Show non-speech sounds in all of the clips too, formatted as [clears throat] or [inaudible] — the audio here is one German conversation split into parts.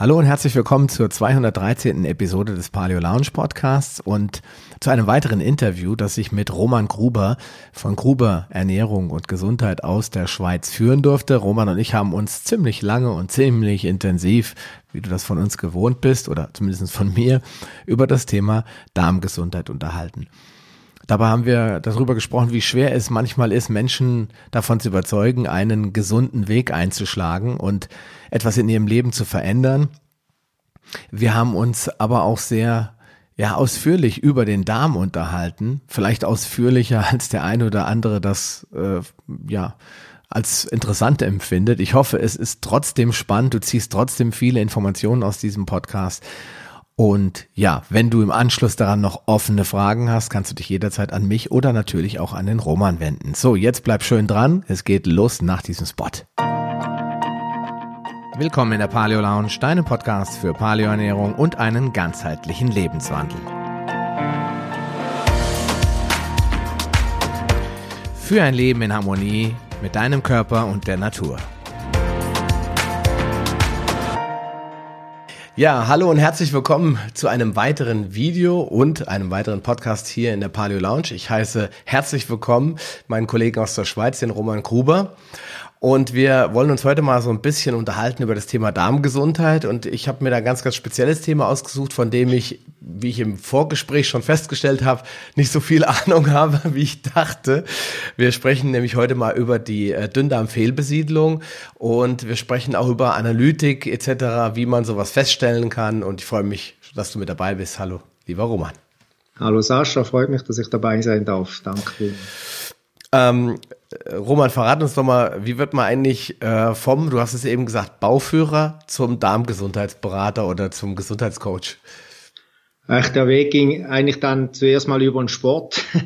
Hallo und herzlich willkommen zur 213. Episode des Paleo Lounge Podcasts und zu einem weiteren Interview, das ich mit Roman Gruber von Gruber Ernährung und Gesundheit aus der Schweiz führen durfte. Roman und ich haben uns ziemlich lange und ziemlich intensiv, wie du das von uns gewohnt bist oder zumindest von mir, über das Thema Darmgesundheit unterhalten. Dabei haben wir darüber gesprochen, wie schwer es manchmal ist, Menschen davon zu überzeugen, einen gesunden Weg einzuschlagen und etwas in ihrem Leben zu verändern. Wir haben uns aber auch sehr ja, ausführlich über den Darm unterhalten, vielleicht ausführlicher als der eine oder andere das äh, ja als interessant empfindet. Ich hoffe, es ist trotzdem spannend, du ziehst trotzdem viele Informationen aus diesem Podcast und ja, wenn du im Anschluss daran noch offene Fragen hast, kannst du dich jederzeit an mich oder natürlich auch an den Roman wenden. So, jetzt bleib schön dran. Es geht los nach diesem Spot. Willkommen in der Paleo Lounge, deinem Podcast für Paleoernährung und einen ganzheitlichen Lebenswandel. Für ein Leben in Harmonie mit deinem Körper und der Natur. Ja, hallo und herzlich willkommen zu einem weiteren Video und einem weiteren Podcast hier in der Paleo Lounge. Ich heiße herzlich willkommen meinen Kollegen aus der Schweiz, den Roman Gruber. Und wir wollen uns heute mal so ein bisschen unterhalten über das Thema Darmgesundheit. Und ich habe mir da ein ganz, ganz spezielles Thema ausgesucht, von dem ich, wie ich im Vorgespräch schon festgestellt habe, nicht so viel [laughs] Ahnung habe, wie ich dachte. Wir sprechen nämlich heute mal über die äh, Dünndarmfehlbesiedlung und wir sprechen auch über Analytik etc., wie man sowas feststellen kann. Und ich freue mich, dass du mit dabei bist. Hallo, lieber Roman. Hallo Sascha, freut mich, dass ich dabei sein darf. Danke. Ähm, Roman, verrat uns doch mal, wie wird man eigentlich äh, vom, du hast es eben gesagt, Bauführer zum Darmgesundheitsberater oder zum Gesundheitscoach? Ach, der Weg ging eigentlich dann zuerst mal über den Sport. [laughs]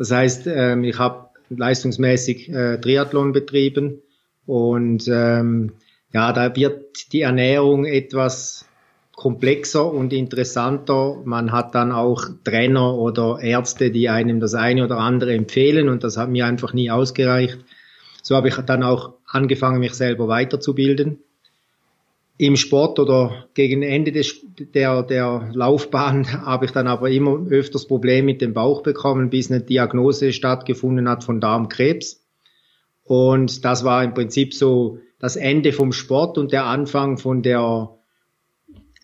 Das heißt, ähm, ich habe leistungsmäßig äh, Triathlon betrieben und ähm, ja, da wird die Ernährung etwas komplexer und interessanter. Man hat dann auch Trainer oder Ärzte, die einem das eine oder andere empfehlen und das hat mir einfach nie ausgereicht. So habe ich dann auch angefangen, mich selber weiterzubilden. Im Sport oder gegen Ende des, der, der Laufbahn [laughs] habe ich dann aber immer öfters Probleme mit dem Bauch bekommen, bis eine Diagnose stattgefunden hat von Darmkrebs. Und das war im Prinzip so das Ende vom Sport und der Anfang von der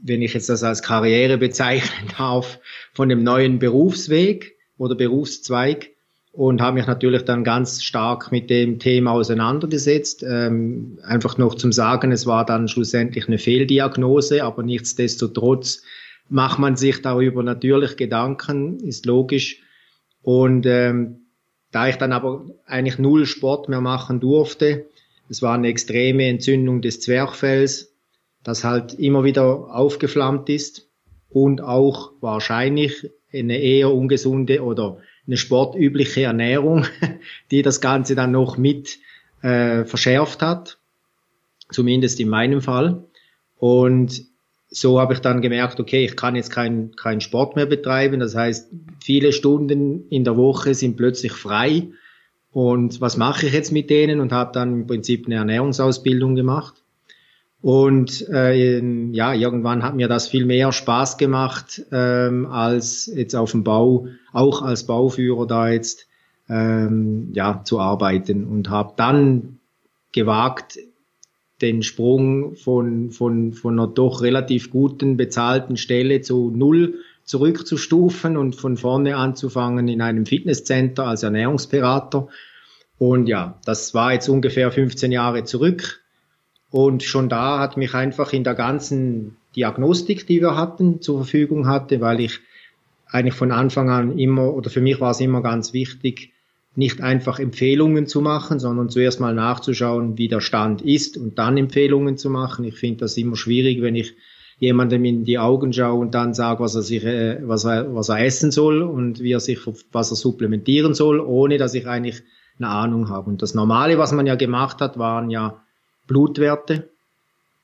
wenn ich jetzt das als Karriere bezeichnen darf, von dem neuen Berufsweg oder Berufszweig und habe mich natürlich dann ganz stark mit dem Thema auseinandergesetzt. Ähm, einfach noch zum Sagen, es war dann schlussendlich eine Fehldiagnose, aber nichtsdestotrotz macht man sich darüber natürlich Gedanken, ist logisch. Und ähm, da ich dann aber eigentlich null Sport mehr machen durfte, es war eine extreme Entzündung des Zwerchfells, das halt immer wieder aufgeflammt ist und auch wahrscheinlich eine eher ungesunde oder eine sportübliche Ernährung, [laughs] die das Ganze dann noch mit äh, verschärft hat, zumindest in meinem Fall. Und so habe ich dann gemerkt, okay, ich kann jetzt keinen kein Sport mehr betreiben. Das heißt, viele Stunden in der Woche sind plötzlich frei. Und was mache ich jetzt mit denen? Und habe dann im Prinzip eine Ernährungsausbildung gemacht und äh, ja, irgendwann hat mir das viel mehr Spaß gemacht, ähm, als jetzt auf dem Bau, auch als Bauführer da jetzt ähm, ja, zu arbeiten und habe dann gewagt, den Sprung von, von, von einer doch relativ guten bezahlten Stelle zu null zurückzustufen und von vorne anzufangen in einem Fitnesscenter als Ernährungsberater. Und ja, das war jetzt ungefähr 15 Jahre zurück. Und schon da hat mich einfach in der ganzen Diagnostik, die wir hatten, zur Verfügung hatte, weil ich eigentlich von Anfang an immer, oder für mich war es immer ganz wichtig, nicht einfach Empfehlungen zu machen, sondern zuerst mal nachzuschauen, wie der Stand ist und dann Empfehlungen zu machen. Ich finde das immer schwierig, wenn ich jemandem in die Augen schaue und dann sage, was er sich, äh, was er, was er essen soll und wie er sich, was er supplementieren soll, ohne dass ich eigentlich eine Ahnung habe. Und das Normale, was man ja gemacht hat, waren ja Blutwerte.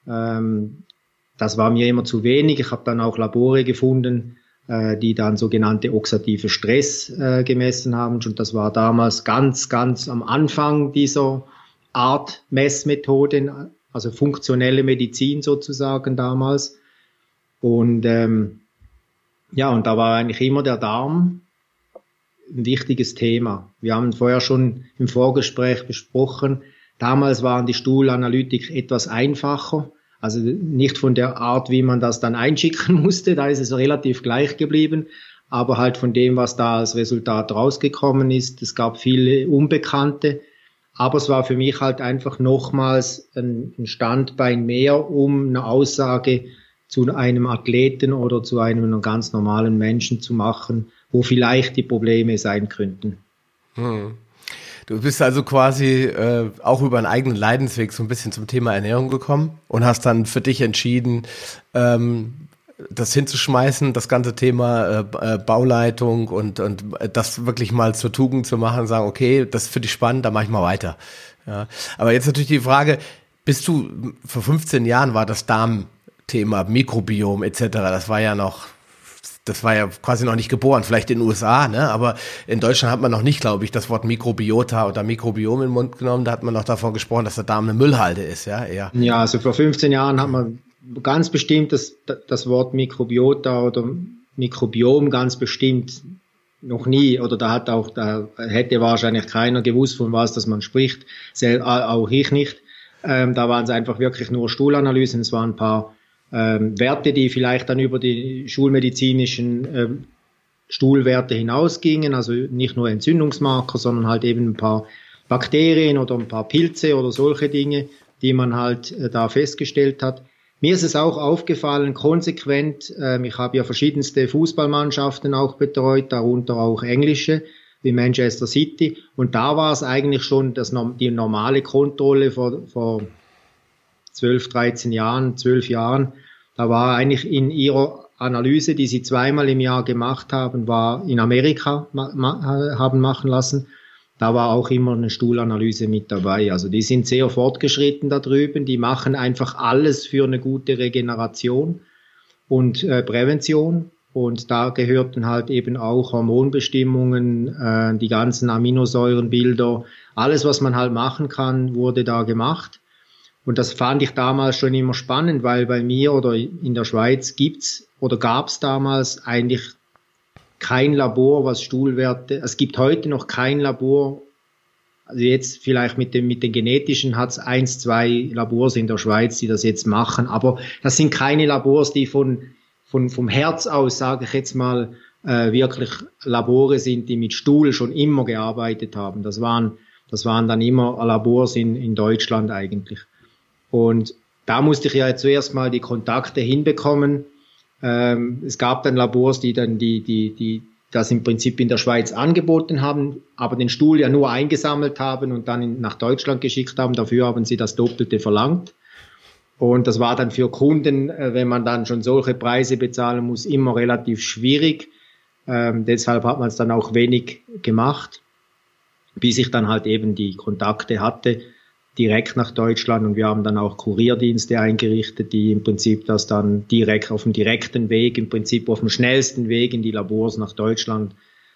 Ähm, das war mir immer zu wenig. Ich habe dann auch Labore gefunden, äh, die dann sogenannte oxidative Stress äh, gemessen haben. Und das war damals ganz, ganz am Anfang dieser Art Messmethoden. also funktionelle Medizin sozusagen damals. Und ähm, ja, und da war eigentlich immer der Darm ein wichtiges Thema. Wir haben vorher schon im Vorgespräch besprochen, damals waren die Stuhlanalytik etwas einfacher, also nicht von der Art, wie man das dann einschicken [laughs] musste, da ist es relativ gleich geblieben, aber halt von dem, was da als Resultat rausgekommen ist. Es gab viele Unbekannte, aber es war für mich halt einfach nochmals ein, Standbein mehr, um eine Aussage zu einem Athleten oder zu einem ganz normalen Menschen zu machen, wo vielleicht die Probleme sein könnten. Hm. Du bist also quasi äh, auch über einen eigenen Leidensweg so ein bisschen zum Thema Ernährung gekommen und hast dann für dich entschieden, ähm, das hinzuschmeißen, das ganze Thema äh, äh Bauleitung und, und das wirklich mal zur Tugend zu machen sagen, okay, das für dich spannend, da mache ich mal weiter. Ja. Aber jetzt natürlich die Frage, bist du, vor 15 Jahren war das Darm Thema Mikrobiom etc. Das war ja noch, das war ja quasi noch nicht geboren, vielleicht in den USA, ne? Aber in Deutschland hat man noch nicht, glaube ich, das Wort Mikrobiota oder Mikrobiom in den Mund genommen. Da hat man noch davon gesprochen, dass der Darm eine Müllhalde ist, ja, eher. Ja, also vor 15 Jahren hat man ganz bestimmt das, das Wort Mikrobiota oder Mikrobiom ganz bestimmt noch nie oder da hat auch da hätte wahrscheinlich keiner gewusst von was das man spricht auch ich nicht ähm, da waren es einfach wirklich nur Stuhlanalysen es waren ein paar ähm, Werte, die vielleicht dann über die schulmedizinischen ähm, Stuhlwerte hinausgingen, also nicht nur Entzündungsmarker, sondern halt eben ein paar Bakterien oder ein paar Pilze oder solche Dinge, die man halt äh, da festgestellt hat. Mir ist es auch aufgefallen, konsequent, äh, ich habe ja verschiedenste Fußballmannschaften auch betreut, darunter auch englische, wie Manchester City. Und da war es eigentlich schon das, die normale Kontrolle vor, vor 12, 13 Jahren, 12 Jahren, da war eigentlich in ihrer Analyse, die sie zweimal im Jahr gemacht haben, war in Amerika ma ma haben machen lassen. Da war auch immer eine Stuhlanalyse mit dabei. Also die sind sehr fortgeschritten da drüben. Die machen einfach alles für eine gute Regeneration und äh, Prävention. Und da gehörten halt eben auch Hormonbestimmungen, äh, die ganzen Aminosäurenbilder, alles, was man halt machen kann, wurde da gemacht. Und das fand ich damals schon immer spannend, weil bei mir oder in der Schweiz gibt's oder gab's damals eigentlich kein Labor, was Stuhlwerte, es gibt heute noch kein Labor, also jetzt vielleicht mit dem, mit den genetischen hat's eins, zwei Labors in der Schweiz, die das jetzt machen, aber das sind keine Labors, die von, von, vom Herz aus, sage ich jetzt mal, äh, wirklich Labore sind, die mit Stuhl schon immer gearbeitet haben. Das waren, das waren dann immer Labors in, in Deutschland eigentlich. Und da musste ich ja zuerst mal die Kontakte hinbekommen. Ähm, es gab dann Labors, die dann die, die, die das im Prinzip in der Schweiz angeboten haben, aber den Stuhl ja nur eingesammelt haben und dann in, nach Deutschland geschickt haben. Dafür haben sie das Doppelte verlangt. Und das war dann für Kunden, äh, wenn man dann schon solche Preise bezahlen muss, immer relativ schwierig. Ähm, deshalb hat man es dann auch wenig gemacht, bis ich dann halt eben die Kontakte hatte direkt nach Deutschland und wir haben dann auch Kurierdienste eingerichtet, die im Prinzip das dann direkt auf dem direkten Weg, im Prinzip auf dem schnellsten Weg in die Labors nach Deutschland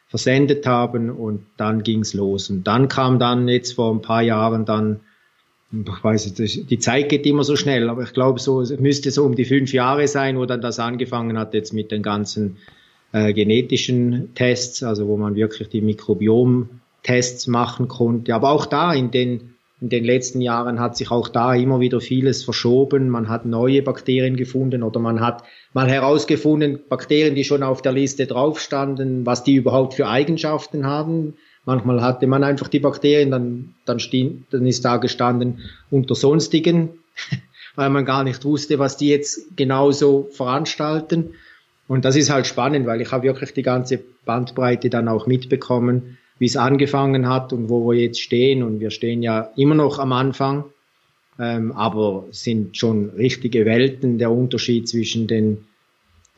versendet haben und dann ging's los. Und dann kam dann jetzt vor ein paar Jahren dann, ich weiß nicht, die Zeit geht immer so schnell, aber ich glaube so, es müsste so um die fünf Jahre sein, wo dann das angefangen hat jetzt mit den ganzen äh, genetischen Tests, also wo man wirklich die Mikrobiom-Tests machen konnte. Aber auch da in den in den letzten Jahren hat sich auch da immer wieder vieles verschoben. Man hat neue Bakterien gefunden oder man hat mal herausgefunden, Bakterien, die schon auf der Liste drauf standen, was die überhaupt für Eigenschaften haben. Manchmal hatte man einfach die Bakterien, dann, dann, stehen, dann ist da gestanden unter Sonstigen, [laughs] weil man gar nicht wusste, was die jetzt genauso veranstalten. Und das ist halt spannend, weil ich habe wirklich die ganze Bandbreite dann auch mitbekommen wie es angefangen hat und wo wir jetzt stehen. Und wir stehen ja immer noch am Anfang, ähm, aber sind schon richtige Welten der Unterschied zwischen den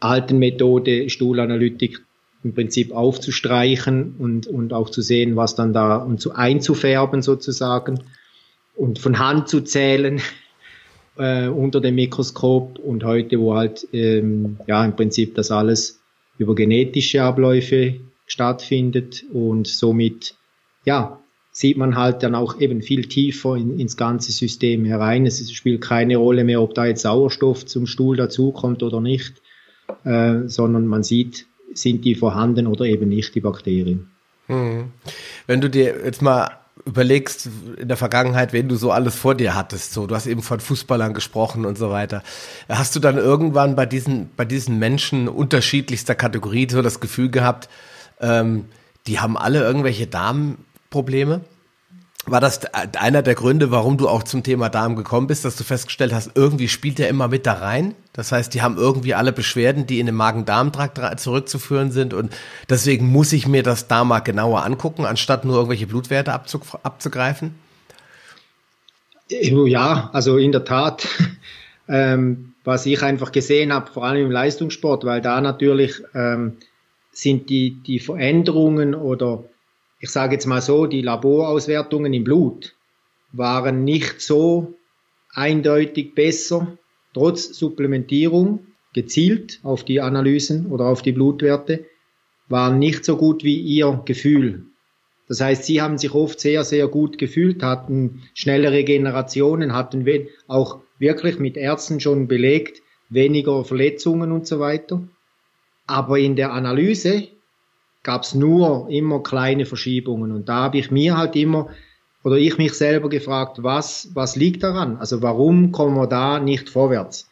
alten Methode Stuhlanalytik im Prinzip aufzustreichen und, und auch zu sehen, was dann da und zu einzufärben sozusagen und von Hand zu zählen [laughs] äh, unter dem Mikroskop und heute, wo halt ähm, ja im Prinzip das alles über genetische Abläufe stattfindet und somit ja sieht man halt dann auch eben viel tiefer in, ins ganze System herein. Es spielt keine Rolle mehr, ob da jetzt Sauerstoff zum Stuhl dazukommt oder nicht, äh, sondern man sieht, sind die vorhanden oder eben nicht, die Bakterien. Hm. Wenn du dir jetzt mal überlegst in der Vergangenheit, wen du so alles vor dir hattest, so du hast eben von Fußballern gesprochen und so weiter. Hast du dann irgendwann bei diesen bei diesen Menschen unterschiedlichster Kategorie so das Gefühl gehabt, ähm, die haben alle irgendwelche Darmprobleme? War das einer der Gründe, warum du auch zum Thema Darm gekommen bist, dass du festgestellt hast, irgendwie spielt der immer mit da rein? Das heißt, die haben irgendwie alle Beschwerden, die in den Magen-Darm-Trakt zurückzuführen sind und deswegen muss ich mir das da mal genauer angucken, anstatt nur irgendwelche Blutwerte abzugreifen? Ja, also in der Tat. [laughs] Ähm, was ich einfach gesehen habe, vor allem im Leistungssport, weil da natürlich ähm, sind die, die Veränderungen oder ich sage jetzt mal so, die Laborauswertungen im Blut waren nicht so eindeutig besser, trotz Supplementierung, gezielt auf die Analysen oder auf die Blutwerte, waren nicht so gut wie ihr Gefühl. Das heißt, sie haben sich oft sehr, sehr gut gefühlt, hatten schnelle Regenerationen, hatten auch wirklich mit Ärzten schon belegt, weniger Verletzungen und so weiter. Aber in der Analyse gab es nur immer kleine Verschiebungen. Und da habe ich mir halt immer, oder ich mich selber gefragt, was, was liegt daran? Also warum kommen wir da nicht vorwärts?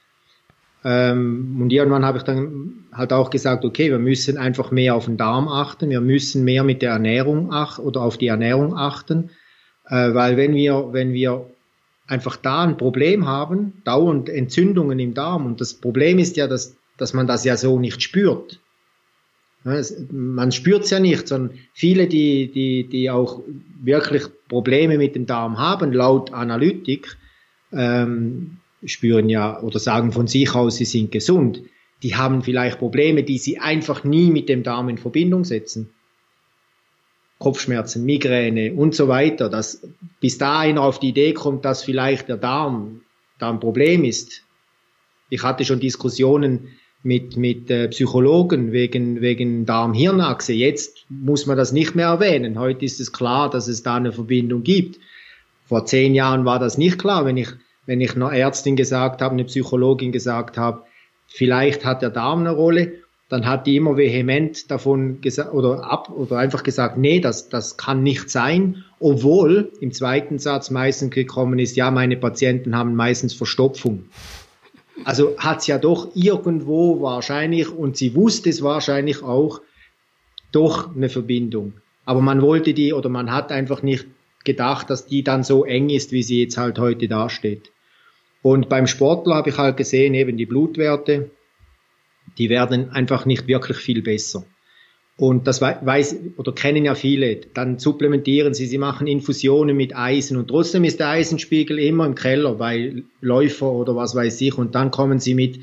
Ähm, und irgendwann habe ich dann halt auch gesagt, okay, wir müssen einfach mehr auf den Darm achten, wir müssen mehr mit der Ernährung achten oder auf die Ernährung achten, äh, weil wenn wir, wenn wir einfach da ein Problem haben, dauernd Entzündungen im Darm, und das Problem ist ja, dass, dass man das ja so nicht spürt. Man spürt es ja nicht, sondern viele, die, die, die auch wirklich Probleme mit dem Darm haben, laut Analytik, ähm, spüren ja oder sagen von sich aus, sie sind gesund. Die haben vielleicht Probleme, die sie einfach nie mit dem Darm in Verbindung setzen. Kopfschmerzen, Migräne und so weiter. Dass bis da einer auf die Idee kommt, dass vielleicht der Darm da ein Problem ist. Ich hatte schon Diskussionen mit, mit äh, Psychologen wegen, wegen Darm-Hirnachse. Jetzt muss man das nicht mehr erwähnen. Heute ist es klar, dass es da eine Verbindung gibt. Vor zehn Jahren war das nicht klar, wenn ich, wenn ich einer Ärztin gesagt habe, eine Psychologin gesagt habe, vielleicht hat der Darm eine Rolle, dann hat die immer vehement davon gesagt oder ab oder einfach gesagt, nee, das, das kann nicht sein, obwohl im zweiten Satz meistens gekommen ist, ja, meine Patienten haben meistens Verstopfung. Also hat es ja doch irgendwo wahrscheinlich, und sie wusste es wahrscheinlich auch, doch eine Verbindung. Aber man wollte die oder man hat einfach nicht gedacht, dass die dann so eng ist, wie sie jetzt halt heute dasteht. Und beim Sportler habe ich halt gesehen, eben die Blutwerte, die werden einfach nicht wirklich viel besser. Und das weiß oder kennen ja viele. Dann supplementieren sie, sie machen Infusionen mit Eisen und trotzdem ist der Eisenspiegel immer im Keller bei Läufer oder was weiß ich. Und dann kommen sie mit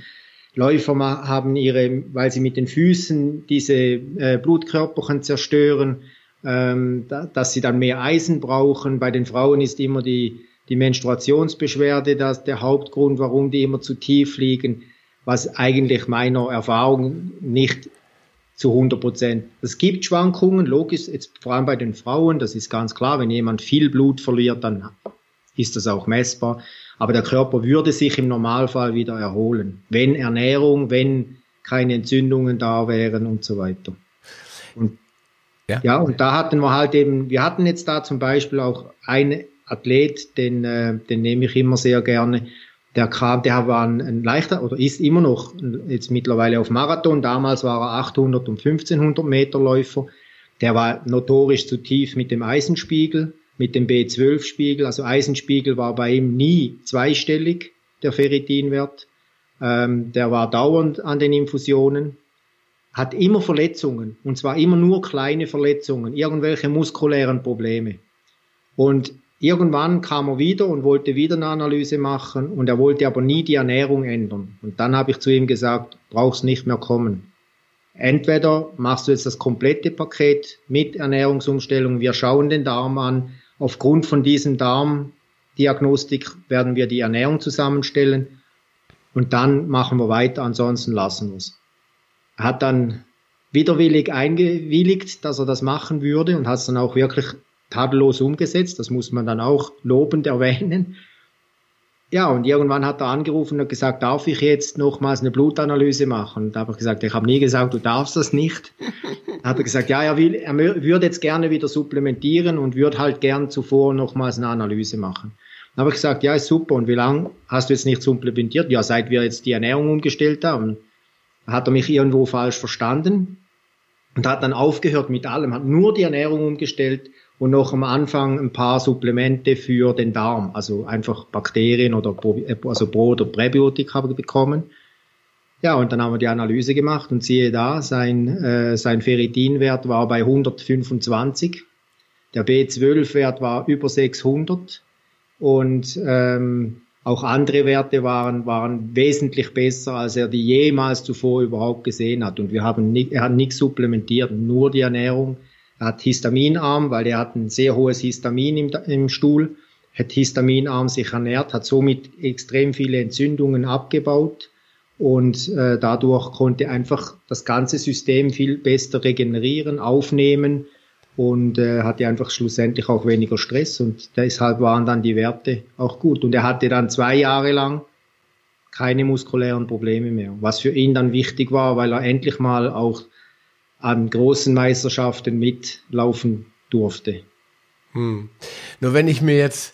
Läufer haben ihre, weil sie mit den Füßen diese äh, Blutkörperchen zerstören, ähm, da, dass sie dann mehr Eisen brauchen. Bei den Frauen ist immer die, die Menstruationsbeschwerde das der Hauptgrund, warum die immer zu tief liegen, was eigentlich meiner Erfahrung nicht zu 100 Prozent. Es gibt Schwankungen, logisch, jetzt vor allem bei den Frauen, das ist ganz klar, wenn jemand viel Blut verliert, dann ist das auch messbar. Aber der Körper würde sich im Normalfall wieder erholen, wenn Ernährung, wenn keine Entzündungen da wären und so weiter. Und ja. ja, und da hatten wir halt eben, wir hatten jetzt da zum Beispiel auch einen Athlet, den, äh, den nehme ich immer sehr gerne, der kam, der war ein, ein, leichter oder ist immer noch jetzt mittlerweile auf Marathon. Damals war er 800 und 1500 Meter Läufer. Der war notorisch zu tief mit dem Eisenspiegel, mit dem B12-Spiegel. Also Eisenspiegel war bei ihm nie zweistellig, der Ferritinwert. Ähm, der war dauernd an den Infusionen, hat immer Verletzungen und zwar immer nur kleine Verletzungen, irgendwelche muskulären Probleme. Und Irgendwann kam er wieder und wollte wieder eine Analyse machen und er wollte aber nie die Ernährung ändern. Und dann habe ich zu ihm gesagt, brauchst nicht mehr kommen. Entweder machst du jetzt das komplette Paket mit Ernährungsumstellung, wir schauen den Darm an. Aufgrund von diesem Darmdiagnostik werden wir die Ernährung zusammenstellen und dann machen wir weiter, ansonsten lassen wir es. Er hat dann widerwillig eingewilligt, dass er das machen würde und hat es dann auch wirklich tadellos umgesetzt. Das muss man dann auch lobend erwähnen. Ja, und irgendwann hat er angerufen und gesagt, darf ich jetzt nochmals eine Blutanalyse machen? Und da habe ich gesagt, ich habe nie gesagt, du darfst das nicht. hat er gesagt, ja, er, will, er würde jetzt gerne wieder supplementieren und würde halt gern zuvor nochmals eine Analyse machen. Dann habe ich gesagt, ja, ist super. Und wie lange hast du jetzt nicht supplementiert? Ja, seit wir jetzt die Ernährung umgestellt haben. Hat er mich irgendwo falsch verstanden und hat dann aufgehört mit allem, hat nur die Ernährung umgestellt und noch am Anfang ein paar Supplemente für den Darm, also einfach Bakterien oder also Pro- oder Präbiotika bekommen. Ja, und dann haben wir die Analyse gemacht und siehe da, sein, äh, sein Ferritinwert war bei 125, der B12-Wert war über 600 und ähm, auch andere Werte waren, waren wesentlich besser, als er die jemals zuvor überhaupt gesehen hat. Und wir haben nicht, er hat nichts supplementiert, nur die Ernährung. Er hat histaminarm, weil er hat ein sehr hohes Histamin im, im Stuhl, hat histaminarm sich ernährt, hat somit extrem viele Entzündungen abgebaut und äh, dadurch konnte einfach das ganze System viel besser regenerieren, aufnehmen und äh, hatte einfach schlussendlich auch weniger Stress und deshalb waren dann die Werte auch gut. Und er hatte dann zwei Jahre lang keine muskulären Probleme mehr, was für ihn dann wichtig war, weil er endlich mal auch an großen Meisterschaften mitlaufen durfte. Hm. Nur wenn ich mir jetzt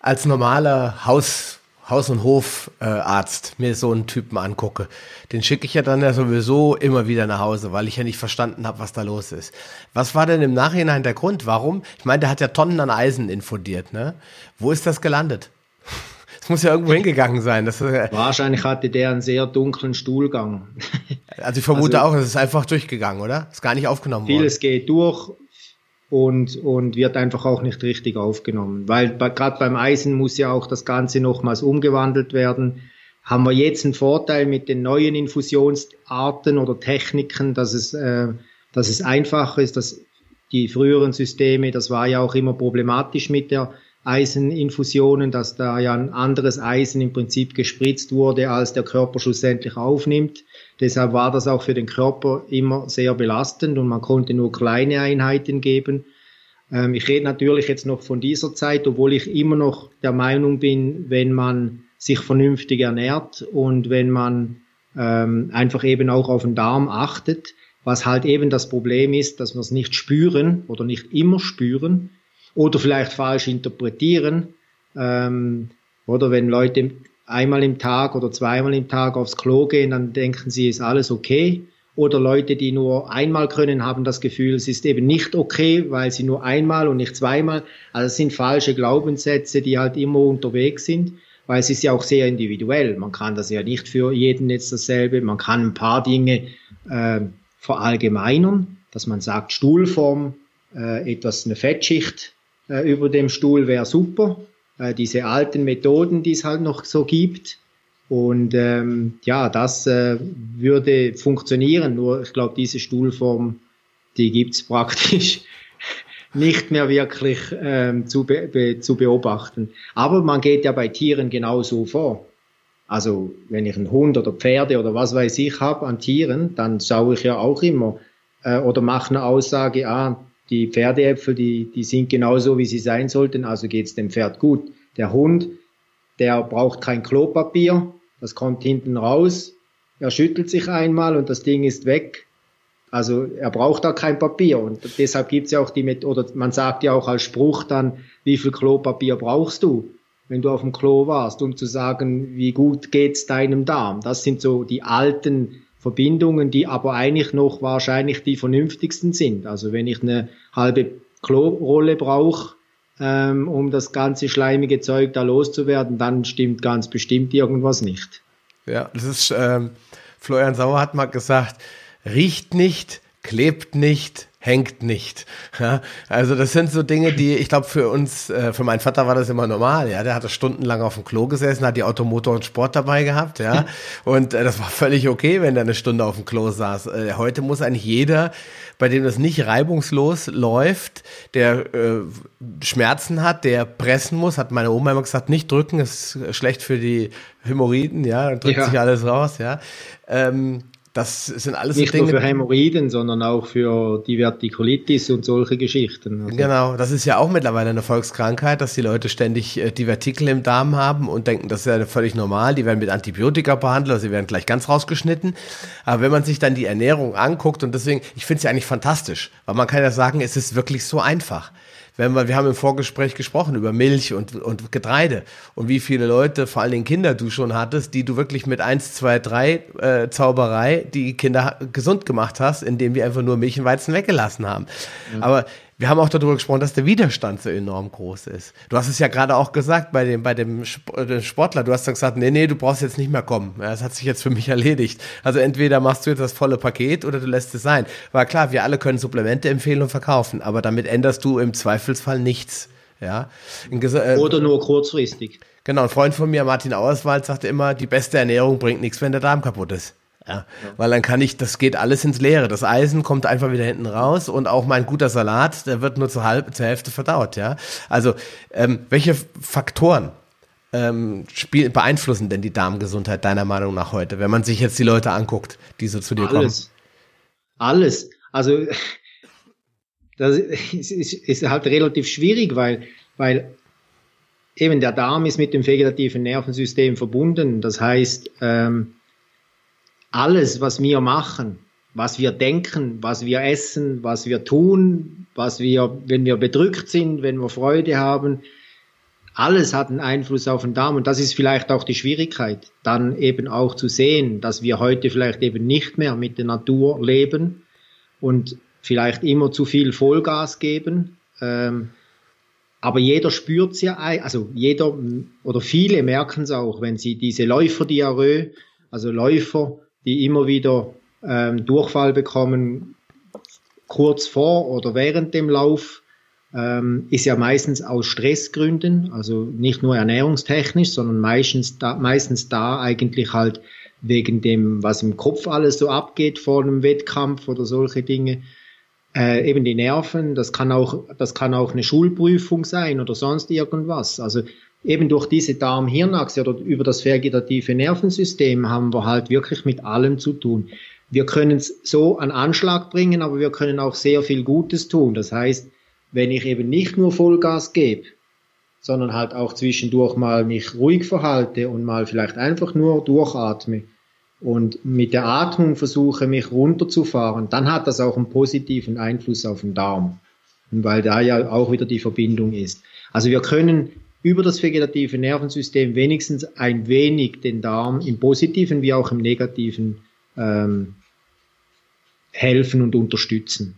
als normaler Haus, Haus- und Hofarzt mir so einen Typen angucke, den schicke ich ja dann ja sowieso immer wieder nach Hause, weil ich ja nicht verstanden habe, was da los ist. Was war denn im Nachhinein der Grund? Warum? Ich meine, der hat ja Tonnen an Eisen infundiert, ne? Wo ist das gelandet? Es muss ja irgendwo hingegangen sein. Das, äh Wahrscheinlich hatte der einen sehr dunklen Stuhlgang. [laughs] Also ich vermute also, auch, es ist einfach durchgegangen, oder? Ist gar nicht aufgenommen vieles worden. Vieles geht durch und, und wird einfach auch nicht richtig aufgenommen. Weil bei, gerade beim Eisen muss ja auch das Ganze nochmals umgewandelt werden. Haben wir jetzt einen Vorteil mit den neuen Infusionsarten oder Techniken, dass es, äh, dass es einfacher ist, dass die früheren Systeme, das war ja auch immer problematisch mit der Eiseninfusionen, dass da ja ein anderes Eisen im Prinzip gespritzt wurde, als der Körper schlussendlich aufnimmt. Deshalb war das auch für den Körper immer sehr belastend und man konnte nur kleine Einheiten geben. Ähm, ich rede natürlich jetzt noch von dieser Zeit, obwohl ich immer noch der Meinung bin, wenn man sich vernünftig ernährt und wenn man ähm, einfach eben auch auf den Darm achtet, was halt eben das Problem ist, dass wir es nicht spüren oder nicht immer spüren, oder vielleicht falsch interpretieren. Ähm, oder wenn Leute einmal im Tag oder zweimal im Tag aufs Klo gehen, dann denken sie, ist alles okay. Oder Leute, die nur einmal können, haben das Gefühl, es ist eben nicht okay, weil sie nur einmal und nicht zweimal. Also es sind falsche Glaubenssätze, die halt immer unterwegs sind, weil es ist ja auch sehr individuell. Man kann das ja nicht für jeden jetzt dasselbe. Man kann ein paar Dinge äh, verallgemeinern, dass man sagt, Stuhlform, äh, etwas eine Fettschicht äh, über dem Stuhl wäre super. Äh, diese alten Methoden, die es halt noch so gibt. Und ähm, ja, das äh, würde funktionieren. Nur ich glaube, diese Stuhlform, die gibt's [laughs] praktisch nicht mehr wirklich ähm, zu, be be zu beobachten. Aber man geht ja bei Tieren genauso vor. Also wenn ich einen Hund oder Pferde oder was weiß ich habe an Tieren, dann schaue ich ja auch immer äh, oder mache eine Aussage, ah, die Pferdeäpfel, die, die sind genauso, wie sie sein sollten, also geht's dem Pferd gut. Der Hund, der braucht kein Klopapier, das kommt hinten raus, er schüttelt sich einmal und das Ding ist weg. Also er braucht da kein Papier und deshalb gibt's ja auch die mit oder man sagt ja auch als Spruch dann, wie viel Klopapier brauchst du, wenn du auf dem Klo warst, um zu sagen, wie gut geht's deinem Darm. Das sind so die alten Verbindungen, die aber eigentlich noch wahrscheinlich die vernünftigsten sind. Also wenn ich eine halbe Klorolle brauche, ähm, um das ganze schleimige Zeug da loszuwerden, dann stimmt ganz bestimmt irgendwas nicht. Ja, das ist, ähm, Florian Sauer hat mal gesagt, riecht nicht, klebt nicht, hängt nicht. Ja, also das sind so Dinge, die ich glaube für uns, äh, für meinen Vater war das immer normal. Ja, der hatte stundenlang auf dem Klo gesessen, hat die Automotor und Sport dabei gehabt. Ja, [laughs] und äh, das war völlig okay, wenn er eine Stunde auf dem Klo saß. Äh, heute muss eigentlich jeder, bei dem das nicht reibungslos läuft, der äh, Schmerzen hat, der pressen muss, hat meine Oma immer gesagt, nicht drücken, ist schlecht für die Hämorrhoiden. Ja, drückt ja. sich alles raus. Ja. Ähm, das sind alles Nicht Dinge, nur für Hämorrhoiden, sondern auch für Divertikulitis und solche Geschichten. Also genau, das ist ja auch mittlerweile eine Volkskrankheit, dass die Leute ständig äh, Divertikel im Darm haben und denken, das ist ja völlig normal. Die werden mit Antibiotika behandelt, also sie werden gleich ganz rausgeschnitten. Aber wenn man sich dann die Ernährung anguckt und deswegen, ich finde es ja eigentlich fantastisch, weil man kann ja sagen, es ist wirklich so einfach wenn wir, wir haben im Vorgespräch gesprochen über Milch und, und Getreide und wie viele Leute, vor allen Dingen Kinder, du schon hattest, die du wirklich mit eins, zwei, drei äh, Zauberei die Kinder gesund gemacht hast, indem wir einfach nur Milch und Weizen weggelassen haben. Mhm. Aber wir haben auch darüber gesprochen, dass der Widerstand so enorm groß ist. Du hast es ja gerade auch gesagt bei dem, bei dem äh, Sportler. Du hast dann gesagt, nee, nee, du brauchst jetzt nicht mehr kommen. Das hat sich jetzt für mich [laughs] erledigt. Also entweder machst du jetzt das volle Paket oder du lässt es sein. War klar, wir alle können Supplemente empfehlen und verkaufen, aber damit änderst du im Zweifelsfall nichts. Ja. Äh, oder nur kurzfristig. Genau, ein Freund von mir, Martin Auerswald, sagte immer, die beste Ernährung bringt nichts, wenn der Darm kaputt ist. Ja, ja, weil dann kann ich, das geht alles ins Leere. Das Eisen kommt einfach wieder hinten raus und auch mein guter Salat, der wird nur zur, halb, zur Hälfte verdaut. Ja, also ähm, welche Faktoren ähm, spiel, beeinflussen denn die Darmgesundheit deiner Meinung nach heute, wenn man sich jetzt die Leute anguckt, die so zu dir alles. kommen? Alles. Also [laughs] das ist, ist, ist halt relativ schwierig, weil, weil eben der Darm ist mit dem vegetativen Nervensystem verbunden. Das heißt, ähm, alles, was wir machen, was wir denken, was wir essen, was wir tun, was wir, wenn wir bedrückt sind, wenn wir Freude haben, alles hat einen Einfluss auf den Darm und das ist vielleicht auch die Schwierigkeit, dann eben auch zu sehen, dass wir heute vielleicht eben nicht mehr mit der Natur leben und vielleicht immer zu viel Vollgas geben. Ähm, aber jeder spürt es ja, also jeder oder viele merken es auch, wenn sie diese Läuferdiarrhoe, also Läufer, die immer wieder ähm, Durchfall bekommen, kurz vor oder während dem Lauf, ähm, ist ja meistens aus Stressgründen, also nicht nur ernährungstechnisch, sondern meistens da, meistens da eigentlich halt wegen dem, was im Kopf alles so abgeht vor einem Wettkampf oder solche Dinge. Äh, eben die Nerven, das kann auch, das kann auch eine Schulprüfung sein oder sonst irgendwas. Also eben durch diese Darm-Hirnachse oder über das vegetative Nervensystem haben wir halt wirklich mit allem zu tun. Wir können es so an Anschlag bringen, aber wir können auch sehr viel Gutes tun. Das heißt, wenn ich eben nicht nur Vollgas gebe, sondern halt auch zwischendurch mal mich ruhig verhalte und mal vielleicht einfach nur durchatme und mit der Atmung versuche, mich runterzufahren, dann hat das auch einen positiven Einfluss auf den Darm. Weil da ja auch wieder die Verbindung ist. Also wir können über das vegetative Nervensystem wenigstens ein wenig den Darm im positiven wie auch im negativen ähm, helfen und unterstützen.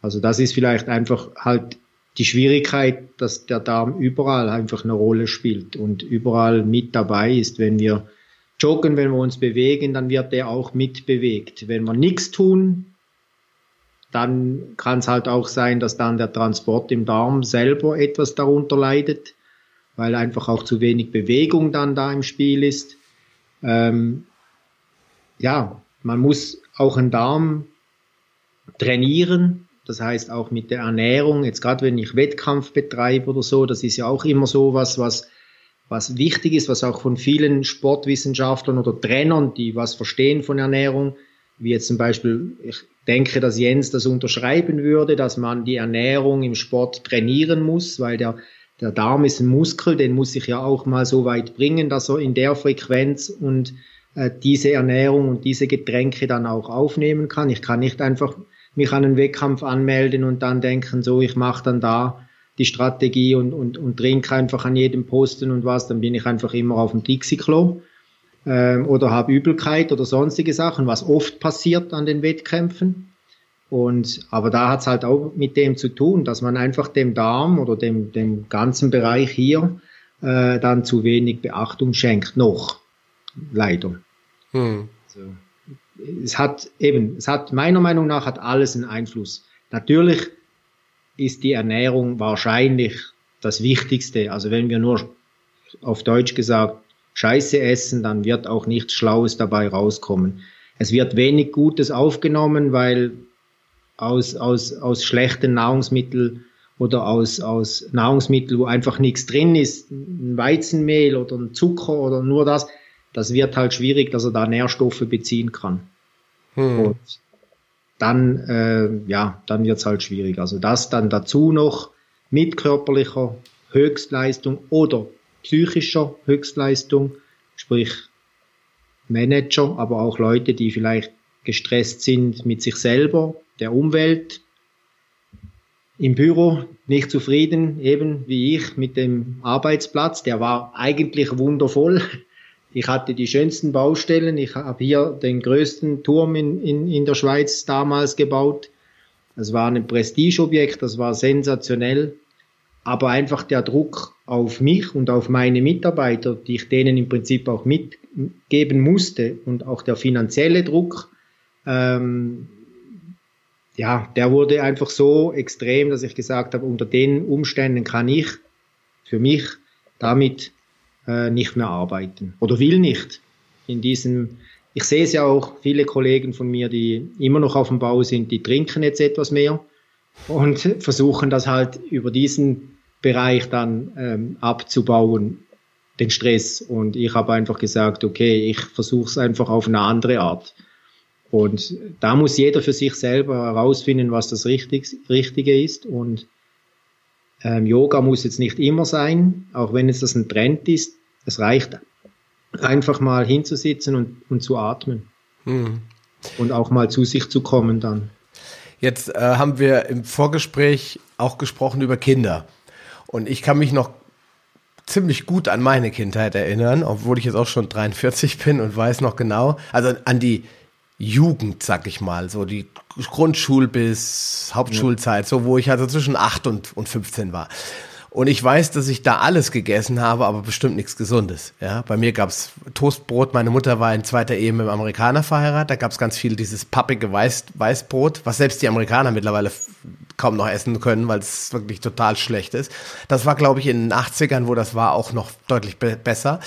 Also das ist vielleicht einfach halt die Schwierigkeit, dass der Darm überall einfach eine Rolle spielt und überall mit dabei ist. Wenn wir joggen, wenn wir uns bewegen, dann wird der auch mitbewegt. Wenn wir nichts tun, dann kann es halt auch sein, dass dann der Transport im Darm selber etwas darunter leidet, weil einfach auch zu wenig Bewegung dann da im Spiel ist. Ähm, ja, man muss auch einen Darm trainieren, das heißt auch mit der Ernährung, jetzt gerade wenn ich Wettkampf betreibe oder so, das ist ja auch immer so was, was, was wichtig ist, was auch von vielen Sportwissenschaftlern oder Trainern, die was verstehen von Ernährung, wie jetzt zum Beispiel, ich denke, dass Jens das unterschreiben würde, dass man die Ernährung im Sport trainieren muss, weil der, der Darm ist ein Muskel, den muss ich ja auch mal so weit bringen, dass er in der Frequenz und äh, diese Ernährung und diese Getränke dann auch aufnehmen kann. Ich kann nicht einfach mich an einen Wettkampf anmelden und dann denken, so, ich mache dann da die Strategie und, und, und trinke einfach an jedem Posten und was, dann bin ich einfach immer auf dem Dixie-Klo ähm, oder habe Übelkeit oder sonstige Sachen, was oft passiert an den Wettkämpfen. Und, aber da hat es halt auch mit dem zu tun, dass man einfach dem Darm oder dem, dem ganzen Bereich hier äh, dann zu wenig Beachtung schenkt, noch. Leider. Hm. Also, es hat eben, es hat meiner Meinung nach hat alles einen Einfluss. Natürlich ist die Ernährung wahrscheinlich das Wichtigste. Also wenn wir nur auf Deutsch gesagt Scheiße essen, dann wird auch nichts Schlaues dabei rauskommen. Es wird wenig Gutes aufgenommen, weil aus, aus, aus schlechten Nahrungsmitteln oder aus, aus Nahrungsmitteln, wo einfach nichts drin ist, ein Weizenmehl oder ein Zucker oder nur das, das wird halt schwierig, dass er da Nährstoffe beziehen kann. Hm. Und dann, äh, ja, dann wird's halt schwierig. Also das dann dazu noch mit körperlicher Höchstleistung oder psychischer Höchstleistung, sprich Manager, aber auch Leute, die vielleicht gestresst sind mit sich selber, der Umwelt, im Büro nicht zufrieden, eben wie ich mit dem Arbeitsplatz. Der war eigentlich wundervoll. Ich hatte die schönsten Baustellen. Ich habe hier den größten Turm in, in, in der Schweiz damals gebaut. Das war ein Prestigeobjekt, das war sensationell. Aber einfach der Druck auf mich und auf meine Mitarbeiter, die ich denen im Prinzip auch mitgeben musste und auch der finanzielle Druck, ähm, ja, der wurde einfach so extrem, dass ich gesagt habe, unter den Umständen kann ich für mich damit äh, nicht mehr arbeiten oder will nicht in diesem. Ich sehe es ja auch, viele Kollegen von mir, die immer noch auf dem Bau sind, die trinken jetzt etwas mehr und versuchen das halt über diesen Bereich dann ähm, abzubauen, den Stress. Und ich habe einfach gesagt, okay, ich versuche es einfach auf eine andere Art. Und da muss jeder für sich selber herausfinden, was das Richtig, Richtige ist. Und ähm, Yoga muss jetzt nicht immer sein, auch wenn es das ein Trend ist. Es reicht einfach mal hinzusitzen und, und zu atmen. Hm. Und auch mal zu sich zu kommen dann. Jetzt äh, haben wir im Vorgespräch auch gesprochen über Kinder. Und ich kann mich noch ziemlich gut an meine Kindheit erinnern, obwohl ich jetzt auch schon 43 bin und weiß noch genau, also an die Jugend, sag ich mal, so die Grundschul- bis Hauptschulzeit, so wo ich also zwischen 8 und, und 15 war. Und ich weiß, dass ich da alles gegessen habe, aber bestimmt nichts Gesundes. Ja, bei mir gab's Toastbrot. Meine Mutter war in zweiter Ehe mit einem Amerikaner verheiratet. Da gab's ganz viel dieses pappige Weiß Weißbrot, was selbst die Amerikaner mittlerweile kaum noch essen können, weil es wirklich total schlecht ist. Das war, glaube ich, in den 80ern, wo das war, auch noch deutlich be besser.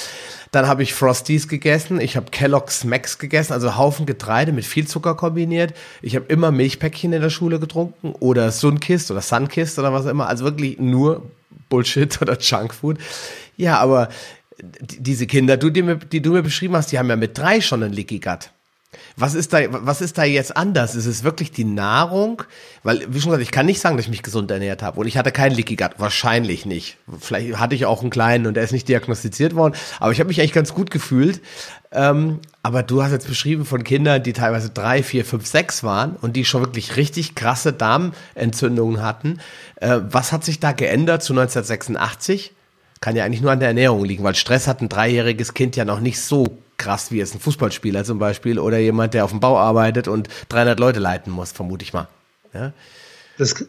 Dann habe ich Frosties gegessen. Ich habe Kellogg's Max gegessen, also Haufen Getreide mit viel Zucker kombiniert. Ich habe immer Milchpäckchen in der Schule getrunken oder Sunkist oder Sunkist oder was immer. Also wirklich nur Bullshit [laughs] oder Junkfood. Ja, aber diese Kinder, du, die, die du mir beschrieben hast, die haben ja mit drei schon einen Leaky Gut. Was ist da, was ist da jetzt anders? Ist es wirklich die Nahrung? Weil, wie schon gesagt, ich kann nicht sagen, dass ich mich gesund ernährt habe. Und ich hatte keinen Leaky Gut. Wahrscheinlich nicht. Vielleicht hatte ich auch einen kleinen und der ist nicht diagnostiziert worden. Aber ich habe mich eigentlich ganz gut gefühlt. Ähm, aber du hast jetzt beschrieben von Kindern, die teilweise drei, vier, fünf, sechs waren und die schon wirklich richtig krasse Darmentzündungen hatten. Äh, was hat sich da geändert zu 1986? Kann ja eigentlich nur an der Ernährung liegen, weil Stress hat ein dreijähriges Kind ja noch nicht so krass wie es ein Fußballspieler zum Beispiel oder jemand, der auf dem Bau arbeitet und 300 Leute leiten muss, vermute ich mal. Ja? Das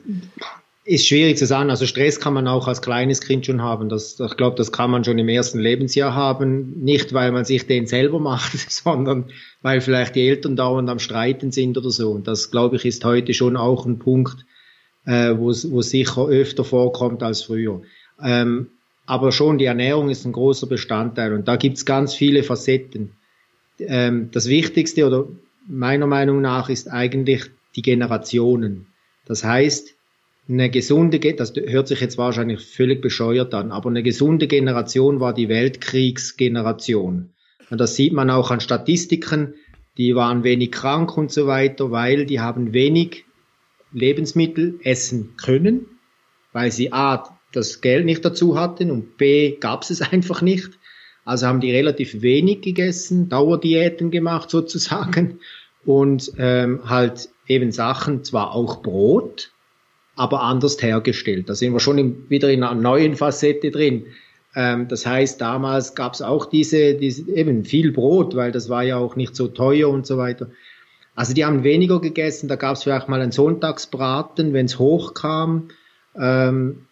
ist schwierig zu sagen. Also Stress kann man auch als kleines Kind schon haben. Das, ich glaube, das kann man schon im ersten Lebensjahr haben. Nicht, weil man sich den selber macht, [laughs] sondern weil vielleicht die Eltern dauernd am Streiten sind oder so. Und das, glaube ich, ist heute schon auch ein Punkt, äh, wo es sicher öfter vorkommt als früher. Ähm, aber schon die Ernährung ist ein großer Bestandteil und da gibt's ganz viele Facetten. Ähm, das Wichtigste oder meiner Meinung nach ist eigentlich die Generationen. Das heißt, eine gesunde, das hört sich jetzt wahrscheinlich völlig bescheuert an, aber eine gesunde Generation war die Weltkriegsgeneration. Und das sieht man auch an Statistiken, die waren wenig krank und so weiter, weil die haben wenig Lebensmittel essen können, weil sie A, das Geld nicht dazu hatten und B gab es [laughs] einfach nicht. Also haben die relativ wenig gegessen, Dauerdiäten gemacht sozusagen und ähm, halt eben Sachen, zwar auch Brot, aber anders hergestellt. Da sind wir schon im, wieder in einer neuen Facette drin. Ähm, das heißt, damals gab es auch diese, diese, eben viel Brot, weil das war ja auch nicht so teuer und so weiter. Also die haben weniger gegessen, da gab es vielleicht mal einen Sonntagsbraten, wenn es hochkam. Ähm,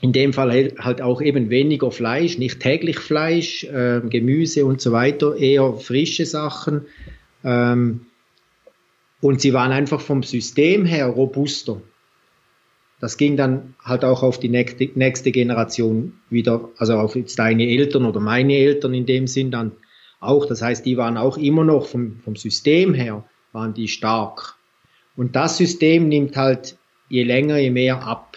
in dem Fall halt auch eben weniger Fleisch, nicht täglich Fleisch, äh, Gemüse und so weiter, eher frische Sachen. Ähm, und sie waren einfach vom System her robuster. Das ging dann halt auch auf die nächste, nächste Generation wieder, also auf jetzt deine Eltern oder meine Eltern in dem Sinn dann auch. Das heißt, die waren auch immer noch vom, vom System her, waren die stark. Und das System nimmt halt je länger, je mehr ab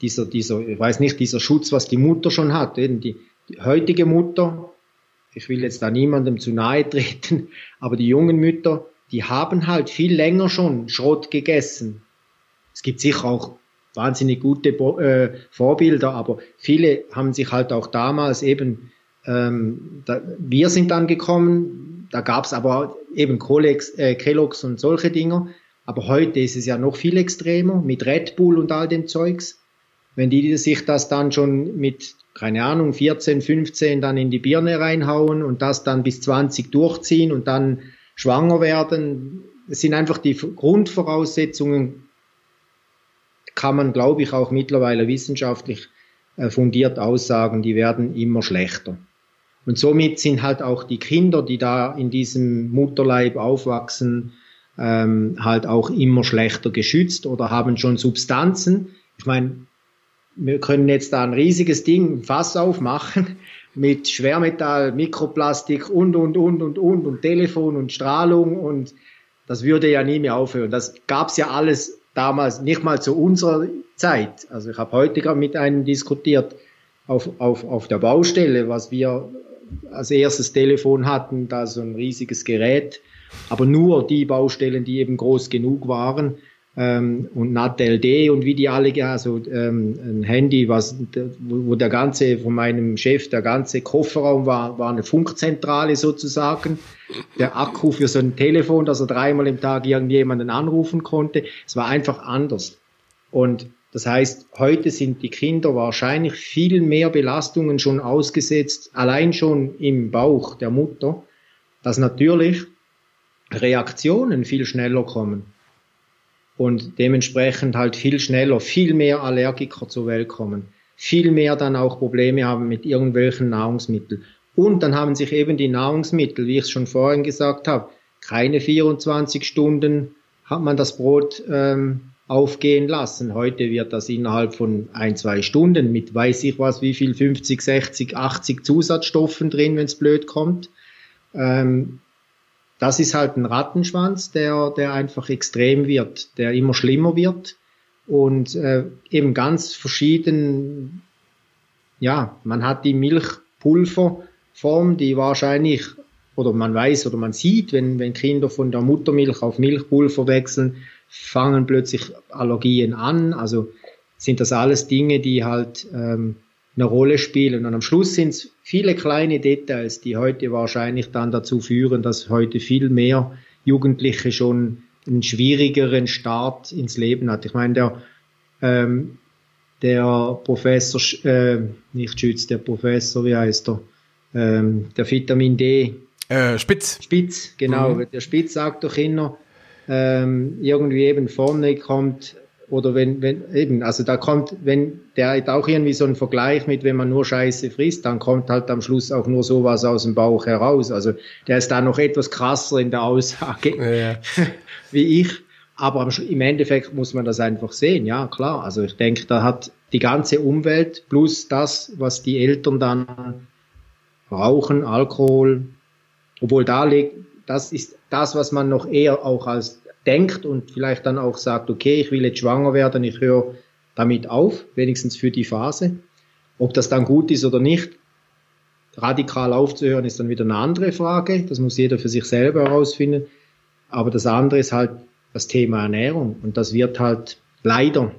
dieser, dieser, ich weiß nicht, dieser Schutz, was die Mutter schon hat. Die, die heutige Mutter ich will jetzt da niemandem zu nahe treten, [laughs] aber die jungen Mütter, die haben halt viel länger schon Schrott gegessen. Es gibt sicher auch wahnsinnig gute äh, Vorbilder, aber viele haben sich halt auch damals eben, ähm, da, wir sind dann gekommen, da gab's aber eben Colex, äh, Kellogg's und solche Dinger, aber heute ist es ja noch viel extremer mit Red Bull und all dem Zeugs. Wenn die sich das dann schon mit, keine Ahnung, 14, 15 dann in die Birne reinhauen und das dann bis 20 durchziehen und dann schwanger werden, das sind einfach die Grundvoraussetzungen kann man, glaube ich, auch mittlerweile wissenschaftlich äh, fundiert aussagen, die werden immer schlechter. Und somit sind halt auch die Kinder, die da in diesem Mutterleib aufwachsen, ähm, halt auch immer schlechter geschützt oder haben schon Substanzen. Ich meine, wir können jetzt da ein riesiges Ding, Fass aufmachen [laughs] mit Schwermetall, Mikroplastik und, und, und, und, und, und Telefon und Strahlung und das würde ja nie mehr aufhören. Das gab's ja alles damals nicht mal zu unserer Zeit. Also ich habe heute gerade mit einem diskutiert auf, auf, auf der Baustelle, was wir als erstes Telefon hatten, da so ein riesiges Gerät, aber nur die Baustellen, die eben groß genug waren, ähm, und NAT-LD und wie die alle, also ähm, ein Handy, was, wo der ganze, von meinem Chef, der ganze Kofferraum war, war eine Funkzentrale sozusagen. Der Akku für so ein Telefon, dass er dreimal im Tag irgendjemanden anrufen konnte. Es war einfach anders. Und das heißt, heute sind die Kinder wahrscheinlich viel mehr Belastungen schon ausgesetzt, allein schon im Bauch der Mutter, dass natürlich Reaktionen viel schneller kommen und dementsprechend halt viel schneller, viel mehr Allergiker zur Welt kommen, viel mehr dann auch Probleme haben mit irgendwelchen Nahrungsmitteln. Und dann haben sich eben die Nahrungsmittel, wie ich es schon vorhin gesagt habe, keine 24 Stunden hat man das Brot ähm, aufgehen lassen. Heute wird das innerhalb von ein, zwei Stunden mit weiß ich was, wie viel 50, 60, 80 Zusatzstoffen drin, wenn es blöd kommt. Ähm, das ist halt ein Rattenschwanz, der, der einfach extrem wird, der immer schlimmer wird und äh, eben ganz verschieden, ja, man hat die Milchpulverform, die wahrscheinlich, oder man weiß oder man sieht, wenn, wenn Kinder von der Muttermilch auf Milchpulver wechseln, fangen plötzlich Allergien an. Also sind das alles Dinge, die halt ähm, eine Rolle spielen. Und am Schluss sind es viele kleine Details, die heute wahrscheinlich dann dazu führen, dass heute viel mehr Jugendliche schon einen schwierigeren Start ins Leben hat. Ich meine, der, ähm, der Professor, äh, nicht Schütz, der Professor, wie heißt er? Ähm, der Vitamin D. Äh, Spitz. Spitz, genau. Mhm. Der Spitz sagt doch immer, ähm, irgendwie eben vorne kommt oder wenn, wenn, eben, also da kommt, wenn, der hat auch irgendwie so ein Vergleich mit, wenn man nur Scheiße frisst, dann kommt halt am Schluss auch nur sowas aus dem Bauch heraus. Also der ist da noch etwas krasser in der Aussage ja. [laughs] wie ich. Aber im Endeffekt muss man das einfach sehen, ja klar. Also ich denke, da hat die ganze Umwelt plus das, was die Eltern dann rauchen, Alkohol, obwohl da liegt, das ist das, was man noch eher auch als denkt und vielleicht dann auch sagt, okay, ich will jetzt schwanger werden, ich höre damit auf, wenigstens für die Phase. Ob das dann gut ist oder nicht, radikal aufzuhören, ist dann wieder eine andere Frage. Das muss jeder für sich selber herausfinden. Aber das andere ist halt das Thema Ernährung. Und das wird halt leider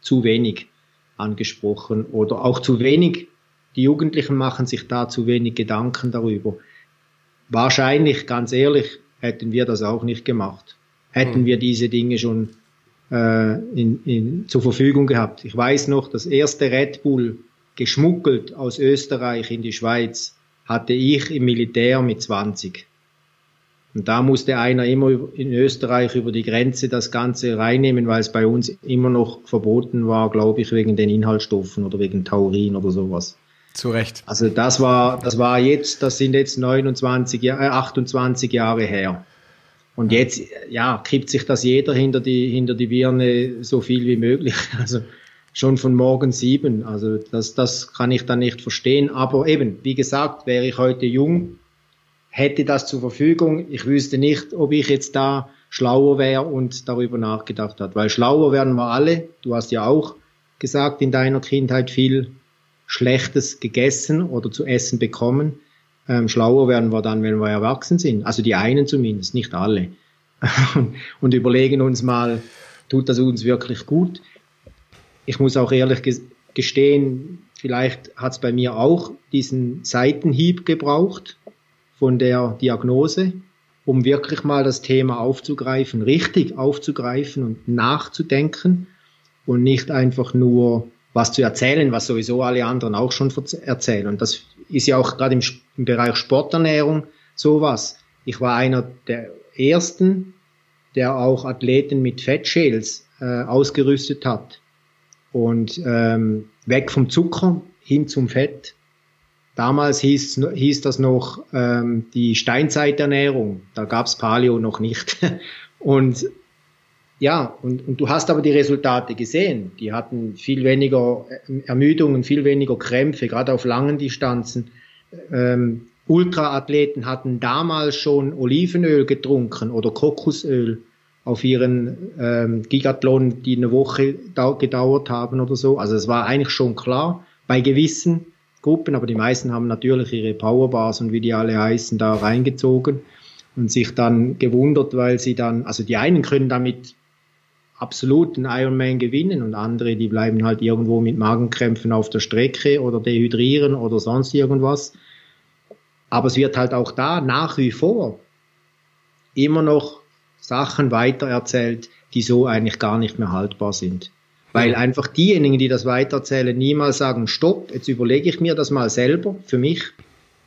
zu wenig angesprochen oder auch zu wenig. Die Jugendlichen machen sich da zu wenig Gedanken darüber. Wahrscheinlich, ganz ehrlich, hätten wir das auch nicht gemacht. Hätten mhm. wir diese Dinge schon äh, in, in, zur Verfügung gehabt. Ich weiß noch, das erste Red Bull geschmuggelt aus Österreich in die Schweiz hatte ich im Militär mit 20. Und da musste einer immer in Österreich über die Grenze das Ganze reinnehmen, weil es bei uns immer noch verboten war, glaube ich, wegen den Inhaltsstoffen oder wegen Taurin oder sowas. Zu Recht. Also das war, das war jetzt, das sind jetzt 29, äh, 28 Jahre her. Und jetzt, ja, kippt sich das jeder hinter die, hinter die Birne so viel wie möglich. [laughs] Also schon von morgen sieben. Also das, das kann ich dann nicht verstehen. Aber eben, wie gesagt, wäre ich heute jung, hätte das zur Verfügung. Ich wüsste nicht, ob ich jetzt da schlauer wäre und darüber nachgedacht hat. Weil schlauer werden wir alle. Du hast ja auch gesagt in deiner Kindheit viel Schlechtes gegessen oder zu essen bekommen. Ähm, schlauer werden wir dann, wenn wir erwachsen sind. Also die einen zumindest, nicht alle. [laughs] und überlegen uns mal, tut das uns wirklich gut? Ich muss auch ehrlich gestehen, vielleicht hat es bei mir auch diesen Seitenhieb gebraucht von der Diagnose, um wirklich mal das Thema aufzugreifen, richtig aufzugreifen und nachzudenken und nicht einfach nur was zu erzählen, was sowieso alle anderen auch schon erzählen. Und das ist ja auch gerade im, im Bereich Sporternährung sowas. Ich war einer der ersten, der auch Athleten mit Fettschäls äh, ausgerüstet hat. Und ähm, weg vom Zucker hin zum Fett. Damals hieß, hieß das noch ähm, die Steinzeiternährung. Da gab's Paleo noch nicht. [laughs] Und ja, und, und du hast aber die Resultate gesehen. Die hatten viel weniger Ermüdungen, viel weniger Krämpfe, gerade auf langen Distanzen. Ähm, Ultraathleten hatten damals schon Olivenöl getrunken oder Kokosöl auf ihren ähm, Gigathlon, die eine Woche gedauert haben oder so. Also es war eigentlich schon klar bei gewissen Gruppen, aber die meisten haben natürlich ihre Powerbars und wie die alle heißen da reingezogen und sich dann gewundert, weil sie dann, also die einen können damit absolut einen Ironman gewinnen und andere, die bleiben halt irgendwo mit Magenkrämpfen auf der Strecke oder dehydrieren oder sonst irgendwas. Aber es wird halt auch da nach wie vor immer noch Sachen weitererzählt, die so eigentlich gar nicht mehr haltbar sind. Weil einfach diejenigen, die das weitererzählen, niemals sagen, stopp, jetzt überlege ich mir das mal selber für mich,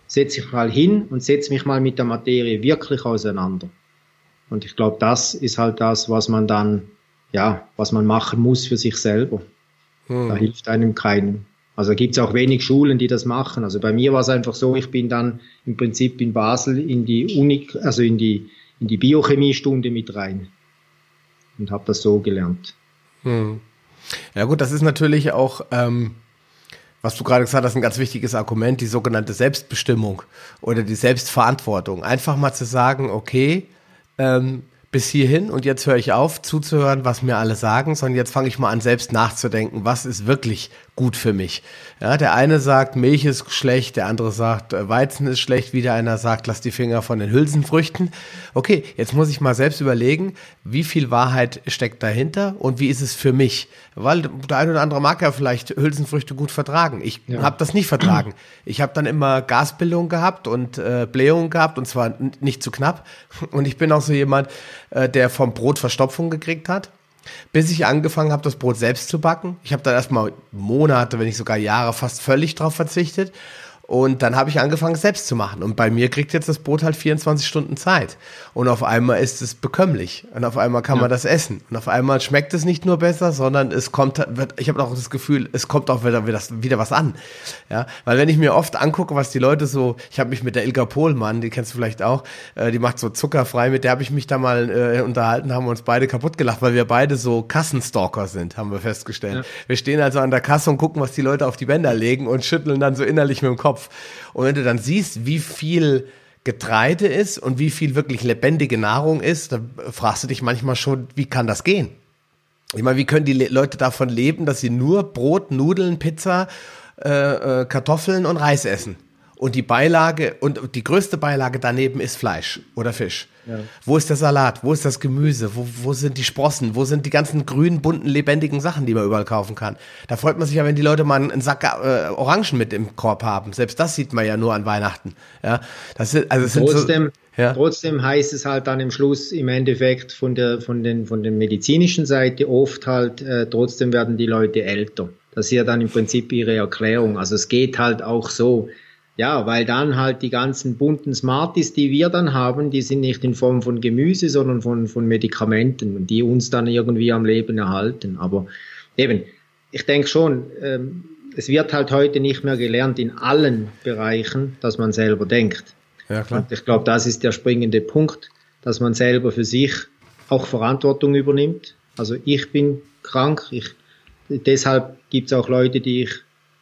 setze ich mal hin und setze mich mal mit der Materie wirklich auseinander. Und ich glaube, das ist halt das, was man dann ja, was man machen muss für sich selber. Hm. Da hilft einem keinem. Also gibt es auch wenig Schulen, die das machen. Also bei mir war es einfach so, ich bin dann im Prinzip in Basel in die Uni, also in die, in die Biochemiestunde mit rein und habe das so gelernt. Hm. Ja gut, das ist natürlich auch, ähm, was du gerade gesagt hast, ein ganz wichtiges Argument, die sogenannte Selbstbestimmung oder die Selbstverantwortung. Einfach mal zu sagen, okay, ähm, bis hierhin und jetzt höre ich auf zuzuhören, was mir alle sagen, sondern jetzt fange ich mal an, selbst nachzudenken, was ist wirklich gut für mich. Ja, der eine sagt, Milch ist schlecht, der andere sagt, äh, Weizen ist schlecht, wieder einer sagt, lass die Finger von den Hülsenfrüchten. Okay, jetzt muss ich mal selbst überlegen, wie viel Wahrheit steckt dahinter und wie ist es für mich? Weil der eine oder andere mag ja vielleicht Hülsenfrüchte gut vertragen. Ich ja. habe das nicht vertragen. Ich habe dann immer Gasbildung gehabt und äh, Blähung gehabt und zwar nicht zu knapp. Und ich bin auch so jemand, äh, der vom Brot Verstopfung gekriegt hat bis ich angefangen habe, das Brot selbst zu backen. Ich habe dann erstmal Monate, wenn nicht sogar Jahre fast völlig drauf verzichtet und dann habe ich angefangen, selbst zu machen. Und bei mir kriegt jetzt das Brot halt 24 Stunden Zeit. Und auf einmal ist es bekömmlich. Und auf einmal kann ja. man das essen. Und auf einmal schmeckt es nicht nur besser, sondern es kommt, ich habe auch das Gefühl, es kommt auch wieder, wieder was an. Ja, weil wenn ich mir oft angucke, was die Leute so, ich habe mich mit der Ilka Pohlmann, die kennst du vielleicht auch, äh, die macht so zuckerfrei, mit der habe ich mich da mal äh, unterhalten, haben uns beide kaputt gelacht, weil wir beide so Kassenstalker sind, haben wir festgestellt. Ja. Wir stehen also an der Kasse und gucken, was die Leute auf die Bänder legen und schütteln dann so innerlich mit dem Kopf. Kopf. Und wenn du dann siehst, wie viel Getreide ist und wie viel wirklich lebendige Nahrung ist, dann fragst du dich manchmal schon, wie kann das gehen? Ich meine, wie können die Leute davon leben, dass sie nur Brot, Nudeln, Pizza, äh, äh, Kartoffeln und Reis essen? Und die Beilage und die größte Beilage daneben ist Fleisch oder Fisch. Ja. Wo ist der Salat? Wo ist das Gemüse? Wo, wo sind die Sprossen? Wo sind die ganzen grünen, bunten, lebendigen Sachen, die man überall kaufen kann? Da freut man sich ja, wenn die Leute mal einen Sack äh, Orangen mit im Korb haben. Selbst das sieht man ja nur an Weihnachten. Ja, das ist, also trotzdem, so, ja. trotzdem heißt es halt dann im Schluss im Endeffekt von der, von den, von der medizinischen Seite oft halt, äh, trotzdem werden die Leute älter. Das ist ja dann im Prinzip ihre Erklärung. Also es geht halt auch so. Ja, weil dann halt die ganzen bunten Smarties, die wir dann haben, die sind nicht in Form von Gemüse, sondern von, von Medikamenten, die uns dann irgendwie am Leben erhalten. Aber eben, ich denke schon, ähm, es wird halt heute nicht mehr gelernt in allen Bereichen, dass man selber denkt. Ja, klar. Und ich glaube, das ist der springende Punkt, dass man selber für sich auch Verantwortung übernimmt. Also ich bin krank, ich, deshalb gibt es auch Leute, die ich,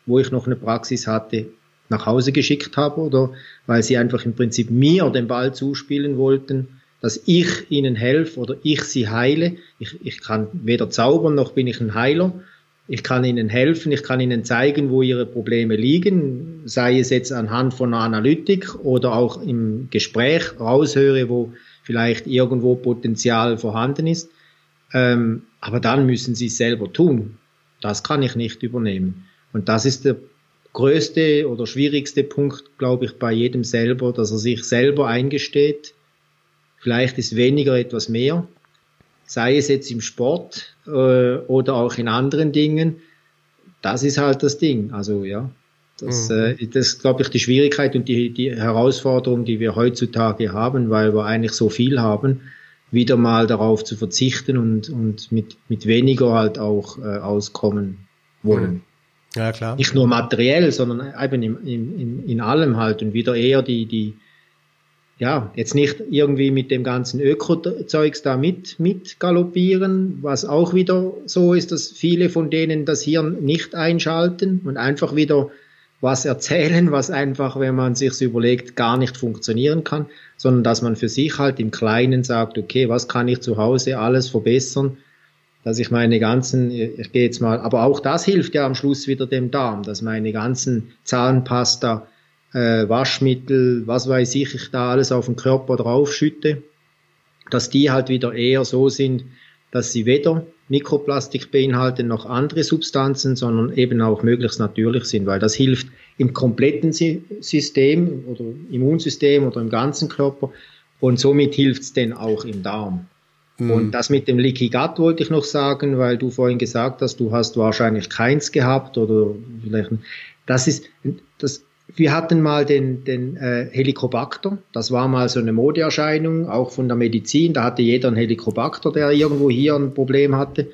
wo ich noch eine Praxis hatte, nach Hause geschickt habe oder weil sie einfach im Prinzip mir den Ball zuspielen wollten, dass ich ihnen helfe oder ich sie heile. Ich, ich kann weder zaubern noch bin ich ein Heiler. Ich kann ihnen helfen, ich kann ihnen zeigen, wo ihre Probleme liegen. sei es jetzt anhand von einer Analytik oder auch im Gespräch raushöre, wo vielleicht irgendwo Potenzial vorhanden ist. Ähm, aber dann müssen sie es selber tun. Das kann ich nicht übernehmen. Und das ist der größte oder schwierigste Punkt, glaube ich, bei jedem selber, dass er sich selber eingesteht. Vielleicht ist weniger etwas mehr, sei es jetzt im Sport äh, oder auch in anderen Dingen. Das ist halt das Ding. Also ja, das, mhm. äh, das ist, glaube ich, die Schwierigkeit und die, die Herausforderung, die wir heutzutage haben, weil wir eigentlich so viel haben, wieder mal darauf zu verzichten und, und mit, mit weniger halt auch äh, auskommen wollen. Mhm. Ja, klar. Nicht nur materiell, sondern eben in, in, in allem halt und wieder eher die, die, ja, jetzt nicht irgendwie mit dem ganzen Öko-Zeugs da mit, mit galoppieren, was auch wieder so ist, dass viele von denen das Hirn nicht einschalten und einfach wieder was erzählen, was einfach, wenn man sich überlegt, gar nicht funktionieren kann, sondern dass man für sich halt im Kleinen sagt, okay, was kann ich zu Hause alles verbessern, dass ich meine ganzen, ich gehe jetzt mal, aber auch das hilft ja am Schluss wieder dem Darm, dass meine ganzen Zahnpasta, äh, Waschmittel, was weiß ich, ich da alles auf den Körper draufschütte, dass die halt wieder eher so sind, dass sie weder Mikroplastik beinhalten noch andere Substanzen, sondern eben auch möglichst natürlich sind, weil das hilft im kompletten System oder Immunsystem oder im ganzen Körper und somit hilft es denn auch im Darm. Mhm. Und das mit dem Leaky Gut wollte ich noch sagen, weil du vorhin gesagt hast, du hast wahrscheinlich keins gehabt oder vielleicht. Das ist, das, wir hatten mal den, den äh, Helicobacter. Das war mal so eine Modeerscheinung, auch von der Medizin. Da hatte jeder einen Helicobacter, der irgendwo hier ein Problem hatte.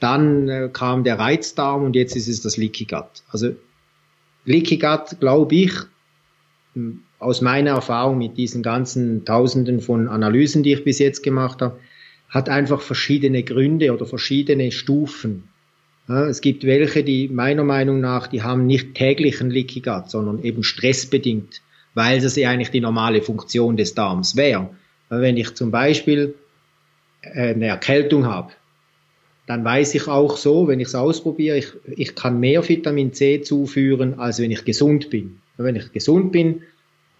Dann äh, kam der Reizdarm und jetzt ist es das Leaky Gut. Also Leaky Gut, glaube ich, aus meiner Erfahrung mit diesen ganzen Tausenden von Analysen, die ich bis jetzt gemacht habe, hat einfach verschiedene Gründe oder verschiedene Stufen. Es gibt welche, die meiner Meinung nach, die haben nicht täglichen Leaky Gut, sondern eben stressbedingt, weil das ja eigentlich die normale Funktion des Darms wäre. Wenn ich zum Beispiel äh, eine Erkältung habe, dann weiß ich auch so, wenn ich es ausprobiere, ich, ich kann mehr Vitamin C zuführen, als wenn ich gesund bin. Wenn ich gesund bin,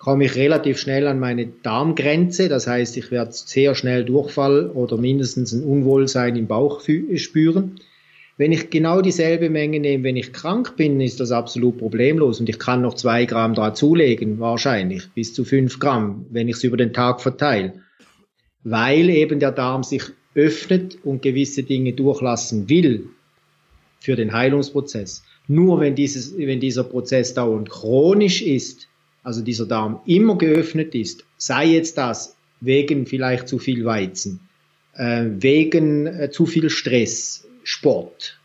komme ich relativ schnell an meine Darmgrenze. Das heißt, ich werde sehr schnell Durchfall oder mindestens ein Unwohlsein im Bauch spüren. Wenn ich genau dieselbe Menge nehme, wenn ich krank bin, ist das absolut problemlos und ich kann noch zwei Gramm dazulegen, wahrscheinlich bis zu fünf Gramm, wenn ich es über den Tag verteile, weil eben der Darm sich öffnet und gewisse Dinge durchlassen will für den Heilungsprozess. Nur wenn dieses, wenn dieser Prozess dauernd chronisch ist, also dieser Darm immer geöffnet ist, sei jetzt das wegen vielleicht zu viel Weizen, äh, wegen äh, zu viel Stress, Sport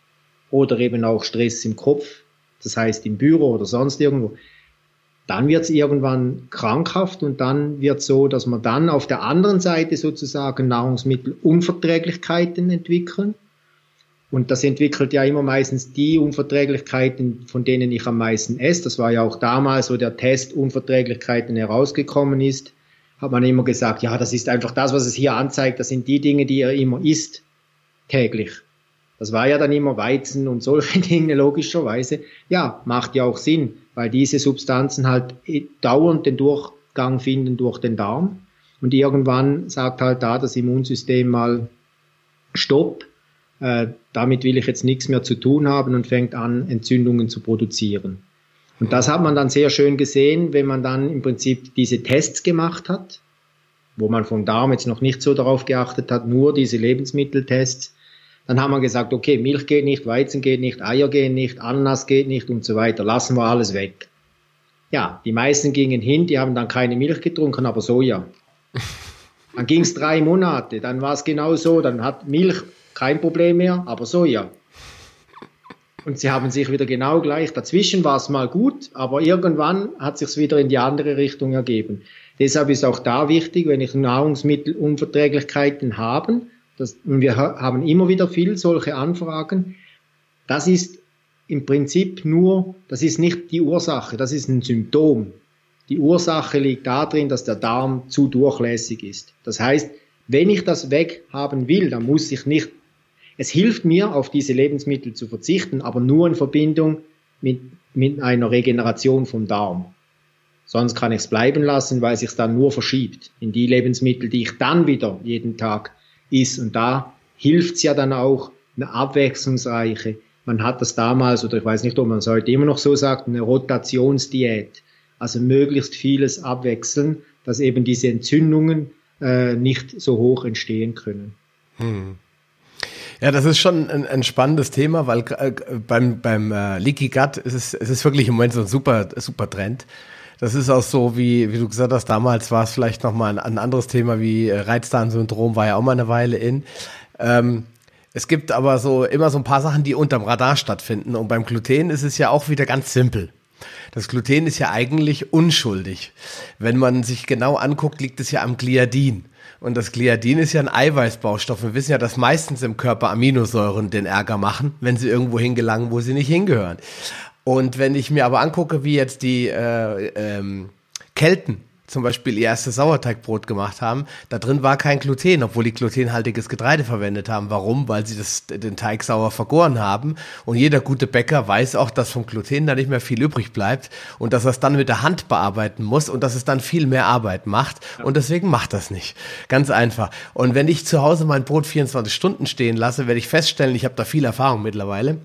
oder eben auch Stress im Kopf, das heißt im Büro oder sonst irgendwo, dann wird es irgendwann krankhaft und dann wird so, dass man dann auf der anderen Seite sozusagen Nahrungsmittelunverträglichkeiten entwickeln und das entwickelt ja immer meistens die Unverträglichkeiten, von denen ich am meisten esse. Das war ja auch damals, wo der Test Unverträglichkeiten herausgekommen ist, hat man immer gesagt, ja, das ist einfach das, was es hier anzeigt, das sind die Dinge, die er immer isst, täglich. Das war ja dann immer Weizen und solche [laughs] Dinge, logischerweise. Ja, macht ja auch Sinn, weil diese Substanzen halt dauernd den Durchgang finden durch den Darm. Und irgendwann sagt halt da das Immunsystem mal Stopp äh, damit will ich jetzt nichts mehr zu tun haben und fängt an, Entzündungen zu produzieren. Und das hat man dann sehr schön gesehen, wenn man dann im Prinzip diese Tests gemacht hat, wo man vom Darm jetzt noch nicht so darauf geachtet hat, nur diese Lebensmitteltests. Dann haben wir gesagt, okay, Milch geht nicht, Weizen geht nicht, Eier gehen nicht, Ananas geht nicht und so weiter. Lassen wir alles weg. Ja, die meisten gingen hin, die haben dann keine Milch getrunken, aber Soja. Dann ging es drei Monate, dann war es genau so, dann hat Milch kein Problem mehr, aber Soja. Und sie haben sich wieder genau gleich. Dazwischen war es mal gut, aber irgendwann hat sich wieder in die andere Richtung ergeben. Deshalb ist auch da wichtig, wenn ich Nahrungsmittelunverträglichkeiten habe, das, und wir haben immer wieder viel solche Anfragen, das ist im Prinzip nur, das ist nicht die Ursache, das ist ein Symptom. Die Ursache liegt darin, dass der Darm zu durchlässig ist. Das heißt, wenn ich das weghaben will, dann muss ich nicht es hilft mir, auf diese Lebensmittel zu verzichten, aber nur in Verbindung mit mit einer Regeneration vom Darm. Sonst kann ich es bleiben lassen, weil sich dann nur verschiebt in die Lebensmittel, die ich dann wieder jeden Tag isst. Und da hilft es ja dann auch eine abwechslungsreiche. Man hat das damals, oder ich weiß nicht, ob man es heute immer noch so sagt, eine Rotationsdiät. Also möglichst vieles abwechseln, dass eben diese Entzündungen äh, nicht so hoch entstehen können. Hm. Ja, das ist schon ein, ein spannendes Thema, weil äh, beim, beim äh, Leaky Gut ist es, es ist wirklich im Moment so ein super, super Trend. Das ist auch so, wie, wie du gesagt hast, damals war es vielleicht nochmal ein, ein anderes Thema wie äh, Reizdarmsyndrom, war ja auch mal eine Weile in. Ähm, es gibt aber so immer so ein paar Sachen, die unterm Radar stattfinden. Und beim Gluten ist es ja auch wieder ganz simpel. Das Gluten ist ja eigentlich unschuldig. Wenn man sich genau anguckt, liegt es ja am Gliadin. Und das Gliadin ist ja ein Eiweißbaustoff. Wir wissen ja, dass meistens im Körper Aminosäuren den Ärger machen, wenn sie irgendwo hingelangen, wo sie nicht hingehören. Und wenn ich mir aber angucke, wie jetzt die äh, ähm, Kelten zum Beispiel ihr erstes Sauerteigbrot gemacht haben, da drin war kein Gluten, obwohl die glutenhaltiges Getreide verwendet haben. Warum? Weil sie das, den Teig sauer vergoren haben. Und jeder gute Bäcker weiß auch, dass vom Gluten da nicht mehr viel übrig bleibt und dass er es dann mit der Hand bearbeiten muss und dass es dann viel mehr Arbeit macht. Und deswegen macht das nicht. Ganz einfach. Und wenn ich zu Hause mein Brot 24 Stunden stehen lasse, werde ich feststellen, ich habe da viel Erfahrung mittlerweile,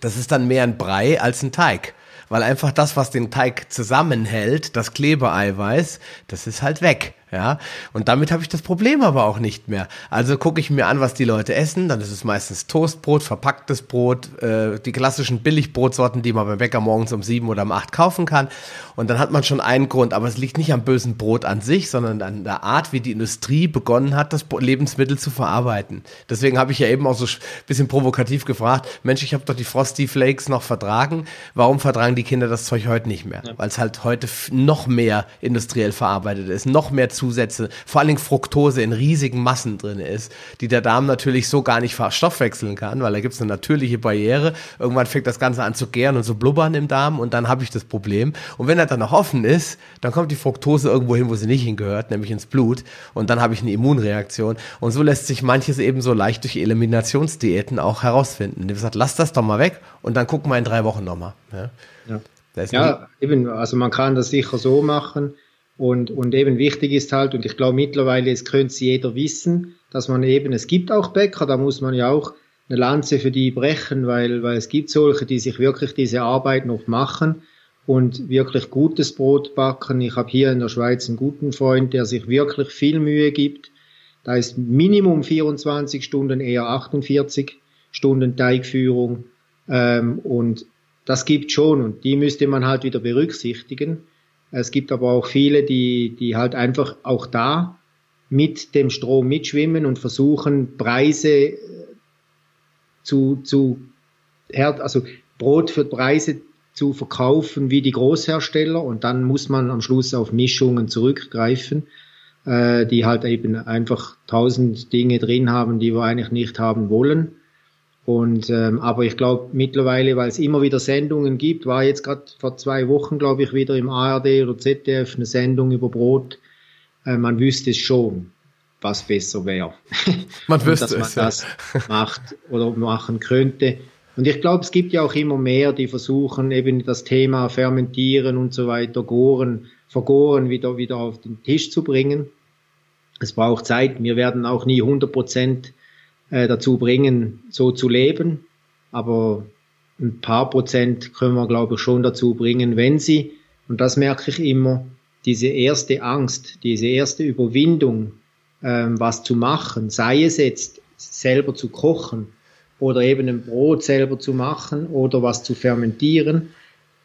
das ist dann mehr ein Brei als ein Teig weil einfach das, was den Teig zusammenhält, das Klebeeiweiß, das ist halt weg. Ja, und damit habe ich das Problem aber auch nicht mehr. Also gucke ich mir an, was die Leute essen. Dann ist es meistens Toastbrot, verpacktes Brot, äh, die klassischen Billigbrotsorten, die man beim Bäcker morgens um sieben oder um acht kaufen kann. Und dann hat man schon einen Grund. Aber es liegt nicht am bösen Brot an sich, sondern an der Art, wie die Industrie begonnen hat, das Lebensmittel zu verarbeiten. Deswegen habe ich ja eben auch so ein bisschen provokativ gefragt, Mensch, ich habe doch die Frosty Flakes noch vertragen. Warum vertragen die Kinder das Zeug heute nicht mehr? Ja. Weil es halt heute noch mehr industriell verarbeitet ist, noch mehr zu Zusätze, vor allen Dingen Fructose in riesigen Massen drin ist, die der Darm natürlich so gar nicht verstoffwechseln kann, weil da gibt es eine natürliche Barriere. Irgendwann fängt das Ganze an zu gären und zu blubbern im Darm und dann habe ich das Problem. Und wenn er dann noch offen ist, dann kommt die Fructose irgendwo hin, wo sie nicht hingehört, nämlich ins Blut und dann habe ich eine Immunreaktion. Und so lässt sich manches eben so leicht durch Eliminationsdiäten auch herausfinden. Die sagt, lass das doch mal weg und dann gucken wir in drei Wochen nochmal. Ja. Ja. Ja, eben, also man kann das sicher so machen, und, und eben wichtig ist halt, und ich glaube mittlerweile, es könnte jeder wissen, dass man eben, es gibt auch Bäcker, da muss man ja auch eine Lanze für die brechen, weil, weil es gibt solche, die sich wirklich diese Arbeit noch machen und wirklich gutes Brot backen. Ich habe hier in der Schweiz einen guten Freund, der sich wirklich viel Mühe gibt. Da ist Minimum 24 Stunden, eher 48 Stunden Teigführung. Ähm, und das gibt schon und die müsste man halt wieder berücksichtigen. Es gibt aber auch viele, die, die halt einfach auch da mit dem Strom mitschwimmen und versuchen, Preise äh, zu, zu also Brot für Preise zu verkaufen wie die Großhersteller und dann muss man am Schluss auf Mischungen zurückgreifen, äh, die halt eben einfach tausend Dinge drin haben, die wir eigentlich nicht haben wollen. Und ähm, aber ich glaube mittlerweile, weil es immer wieder Sendungen gibt, war jetzt gerade vor zwei Wochen, glaube ich, wieder im ARD oder ZDF eine Sendung über Brot. Äh, man wüsste es schon, was besser wäre. [laughs] Man wüsste dass man es, das macht oder machen könnte. Und ich glaube, es gibt ja auch immer mehr, die versuchen eben das Thema Fermentieren und so weiter, Goren, Vergoren wieder wieder auf den Tisch zu bringen. Es braucht Zeit. Wir werden auch nie 100 Prozent äh, dazu bringen, so zu leben. Aber ein paar Prozent können wir, glaube ich, schon dazu bringen, wenn sie, und das merke ich immer, diese erste Angst, diese erste Überwindung, ähm, was zu machen, sei es jetzt selber zu kochen oder eben ein Brot selber zu machen oder was zu fermentieren,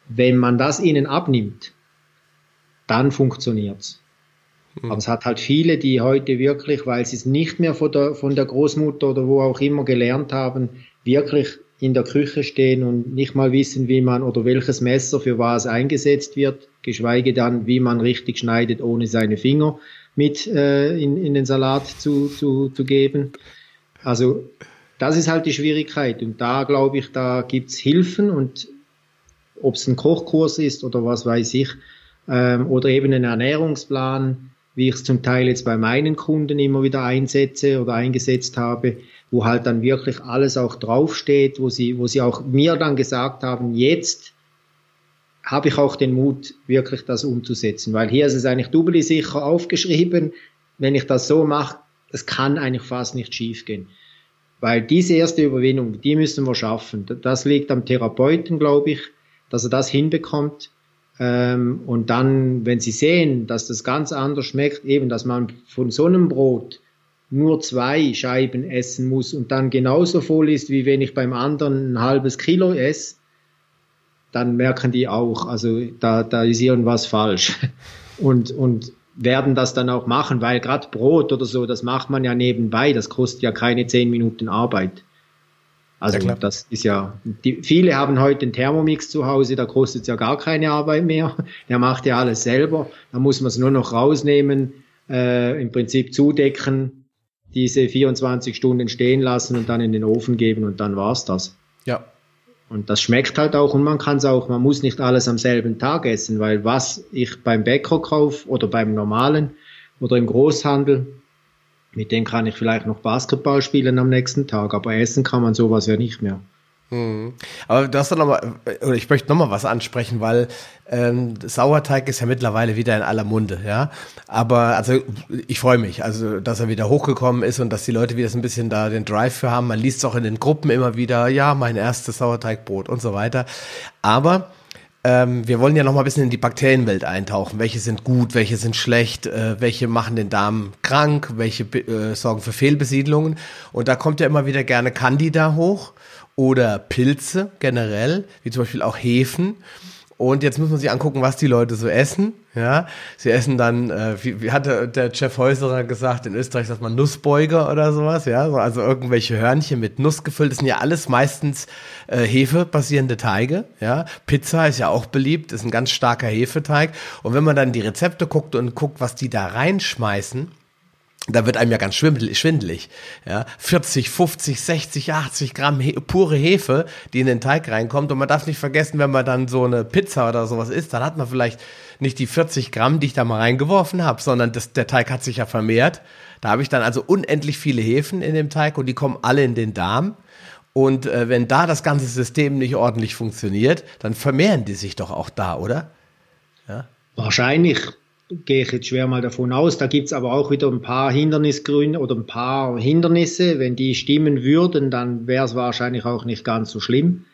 wenn man das ihnen abnimmt, dann funktioniert's. Mhm. Aber es hat halt viele, die heute wirklich, weil sie es nicht mehr von der, von der Großmutter oder wo auch immer gelernt haben, wirklich in der Küche stehen und nicht mal wissen, wie man oder welches Messer für was eingesetzt wird, geschweige dann, wie man richtig schneidet, ohne seine Finger mit äh, in, in den Salat zu, zu, zu geben. Also das ist halt die Schwierigkeit und da glaube ich, da gibt's Hilfen und ob es ein Kochkurs ist oder was weiß ich, ähm, oder eben ein Ernährungsplan, wie ich es zum Teil jetzt bei meinen Kunden immer wieder einsetze oder eingesetzt habe, wo halt dann wirklich alles auch draufsteht, wo sie, wo sie auch mir dann gesagt haben, jetzt habe ich auch den Mut, wirklich das umzusetzen, weil hier ist es eigentlich doppelt sicher aufgeschrieben. Wenn ich das so mache, das kann eigentlich fast nicht schiefgehen. Weil diese erste Überwindung, die müssen wir schaffen. Das liegt am Therapeuten, glaube ich, dass er das hinbekommt. Ähm, und dann, wenn Sie sehen, dass das ganz anders schmeckt, eben, dass man von so einem Brot nur zwei Scheiben essen muss und dann genauso voll ist, wie wenn ich beim anderen ein halbes Kilo esse, dann merken die auch, also da, da ist irgendwas falsch. [laughs] Und, und werden das dann auch machen, weil gerade Brot oder so, das macht man ja nebenbei, das kostet ja keine zehn Minuten Arbeit. Also ja, das ist ja, die, viele haben heute einen Thermomix zu Hause, da kostet es ja gar keine Arbeit mehr. [laughs] Der macht ja alles selber. Da muss man es nur noch rausnehmen, äh, im Prinzip zudecken, diese 24 Stunden stehen lassen und dann in den Ofen geben und dann war's das. Ja. Und das schmeckt halt auch und man kann es auch, man muss nicht alles am selben Tag essen, weil was ich beim Bäcker kaufe oder beim normalen oder im Großhandel, mit dem kann ich vielleicht noch Basketball spielen am nächsten Tag, aber essen kann man sowas ja nicht mehr. Hm. Aber du hast doch noch mal, oder ich möchte noch mal was ansprechen, weil ähm, Sauerteig ist ja mittlerweile wieder in aller Munde, ja. Aber also ich freue mich, also dass er wieder hochgekommen ist und dass die Leute wieder so ein bisschen da den Drive für haben. Man liest es auch in den Gruppen immer wieder, ja, mein erstes Sauerteigbrot und so weiter. Aber ähm, wir wollen ja noch mal ein bisschen in die Bakterienwelt eintauchen. Welche sind gut, welche sind schlecht, äh, welche machen den Darm krank, welche äh, sorgen für Fehlbesiedlungen. Und da kommt ja immer wieder gerne Candida hoch oder Pilze generell, wie zum Beispiel auch Hefen. Und jetzt muss man sich angucken, was die Leute so essen. Ja, sie essen dann, äh, wie, wie hatte der Chef Häuserer gesagt, in Österreich sagt man Nussbeuger oder sowas, ja, also irgendwelche Hörnchen mit Nuss gefüllt. Das sind ja alles meistens äh, Hefe-basierende Teige. Ja, Pizza ist ja auch beliebt, ist ein ganz starker Hefeteig. Und wenn man dann die Rezepte guckt und guckt, was die da reinschmeißen, da wird einem ja ganz schwindelig. Ja, 40, 50, 60, 80 Gramm he pure Hefe, die in den Teig reinkommt. Und man darf nicht vergessen, wenn man dann so eine Pizza oder sowas isst, dann hat man vielleicht nicht die 40 Gramm, die ich da mal reingeworfen habe, sondern das, der Teig hat sich ja vermehrt. Da habe ich dann also unendlich viele Hefen in dem Teig und die kommen alle in den Darm. Und äh, wenn da das ganze System nicht ordentlich funktioniert, dann vermehren die sich doch auch da, oder? Ja? Wahrscheinlich gehe ich jetzt schwer mal davon aus. Da gibt's aber auch wieder ein paar Hindernisgründe oder ein paar Hindernisse. Wenn die stimmen würden, dann wäre es wahrscheinlich auch nicht ganz so schlimm.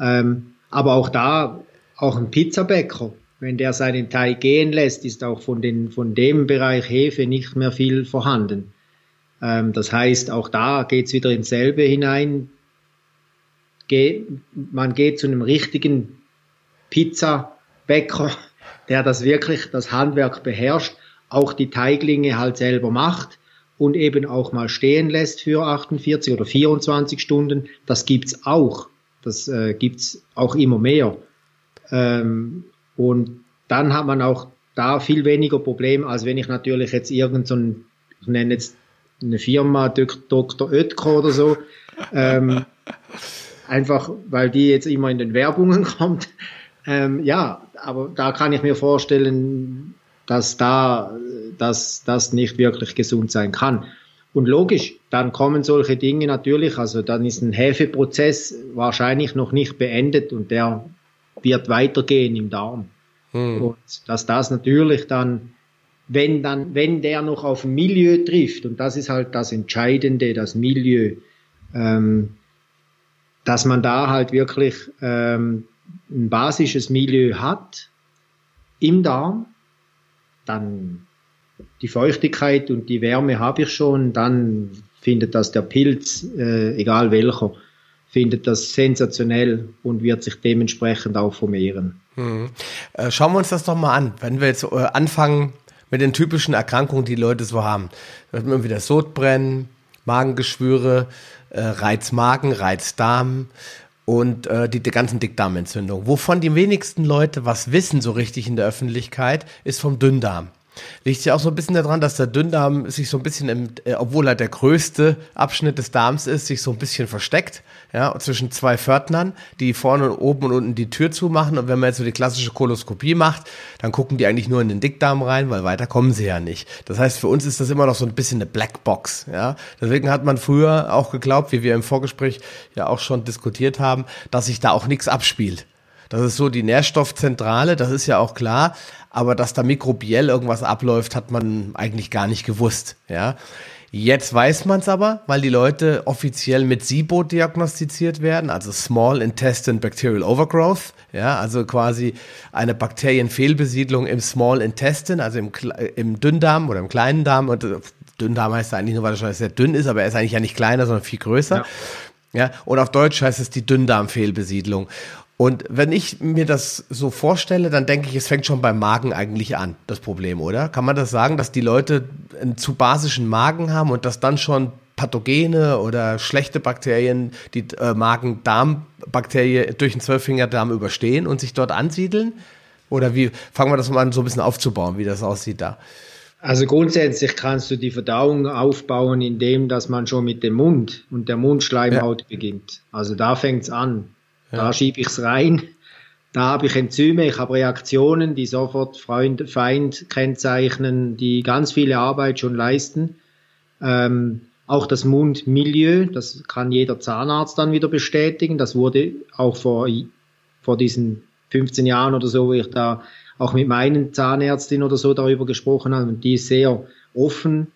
Ähm, aber auch da, auch ein Pizzabäcker, wenn der seinen Teig gehen lässt, ist auch von, den, von dem Bereich Hefe nicht mehr viel vorhanden. Ähm, das heißt, auch da geht's wieder ins selbe hinein. Ge man geht zu einem richtigen Pizzabäcker der das wirklich, das Handwerk beherrscht, auch die Teiglinge halt selber macht und eben auch mal stehen lässt für 48 oder 24 Stunden. Das gibt's auch. Das äh, gibt's auch immer mehr. Ähm, und dann hat man auch da viel weniger Probleme, als wenn ich natürlich jetzt irgendein, so ich nenne jetzt eine Firma Dr. Oetker oder so, ähm, [laughs] einfach weil die jetzt immer in den Werbungen [laughs] kommt. Ähm, ja, aber da kann ich mir vorstellen, dass da, dass das nicht wirklich gesund sein kann. Und logisch, dann kommen solche Dinge natürlich, also dann ist ein Hefeprozess wahrscheinlich noch nicht beendet und der wird weitergehen im Darm. Hm. Und dass das natürlich dann, wenn dann, wenn der noch auf ein Milieu trifft, und das ist halt das Entscheidende, das Milieu, ähm, dass man da halt wirklich ähm, ein basisches Milieu hat im Darm, dann die Feuchtigkeit und die Wärme habe ich schon, dann findet das der Pilz, äh, egal welcher, findet das sensationell und wird sich dementsprechend auch vermehren. Hm. Äh, schauen wir uns das doch mal an. Wenn wir jetzt äh, anfangen mit den typischen Erkrankungen, die Leute so haben, wird man wieder Sodbrennen, Magengeschwüre, äh, Reizmagen, Reizdarm, und äh, die, die ganzen Dickdarmentzündungen. Wovon die wenigsten Leute was wissen so richtig in der Öffentlichkeit, ist vom Dünndarm. Liegt ja auch so ein bisschen daran, dass der Dünndarm sich so ein bisschen, im, äh, obwohl er der größte Abschnitt des Darms ist, sich so ein bisschen versteckt, ja, zwischen zwei Pförtnern, die vorne und oben und unten die Tür zumachen. Und wenn man jetzt so die klassische Koloskopie macht, dann gucken die eigentlich nur in den Dickdarm rein, weil weiter kommen sie ja nicht. Das heißt, für uns ist das immer noch so ein bisschen eine Blackbox, ja. Deswegen hat man früher auch geglaubt, wie wir im Vorgespräch ja auch schon diskutiert haben, dass sich da auch nichts abspielt Das ist so die Nährstoffzentrale, das ist ja auch klar. Aber dass da mikrobiell irgendwas abläuft, hat man eigentlich gar nicht gewusst. Ja. Jetzt weiß man es aber, weil die Leute offiziell mit SIBO diagnostiziert werden, also Small Intestine Bacterial Overgrowth, ja, also quasi eine Bakterienfehlbesiedlung im Small Intestine, also im, im Dünndarm oder im kleinen Darm. Und äh, Dünndarm heißt eigentlich nur, weil er schon sehr dünn ist, aber er ist eigentlich ja nicht kleiner, sondern viel größer. Ja. Ja, und auf Deutsch heißt es die Dünndarmfehlbesiedlung. Und wenn ich mir das so vorstelle, dann denke ich, es fängt schon beim Magen eigentlich an, das Problem, oder? Kann man das sagen, dass die Leute einen zu basischen Magen haben und dass dann schon Pathogene oder schlechte Bakterien die äh, Magen-Darm-Bakterie durch den Zwölffingerdarm überstehen und sich dort ansiedeln? Oder wie fangen wir das mal an, so ein bisschen aufzubauen, wie das aussieht da? Also grundsätzlich kannst du die Verdauung aufbauen, indem dass man schon mit dem Mund und der Mundschleimhaut ja. beginnt. Also da fängt's an. Da schiebe ich es rein. Da habe ich Enzyme, ich habe Reaktionen, die sofort Freund, Feind kennzeichnen, die ganz viele Arbeit schon leisten. Ähm, auch das Mundmilieu, das kann jeder Zahnarzt dann wieder bestätigen. Das wurde auch vor, vor diesen 15 Jahren oder so, wo ich da auch mit meinen Zahnärztin oder so darüber gesprochen habe und die sehr offen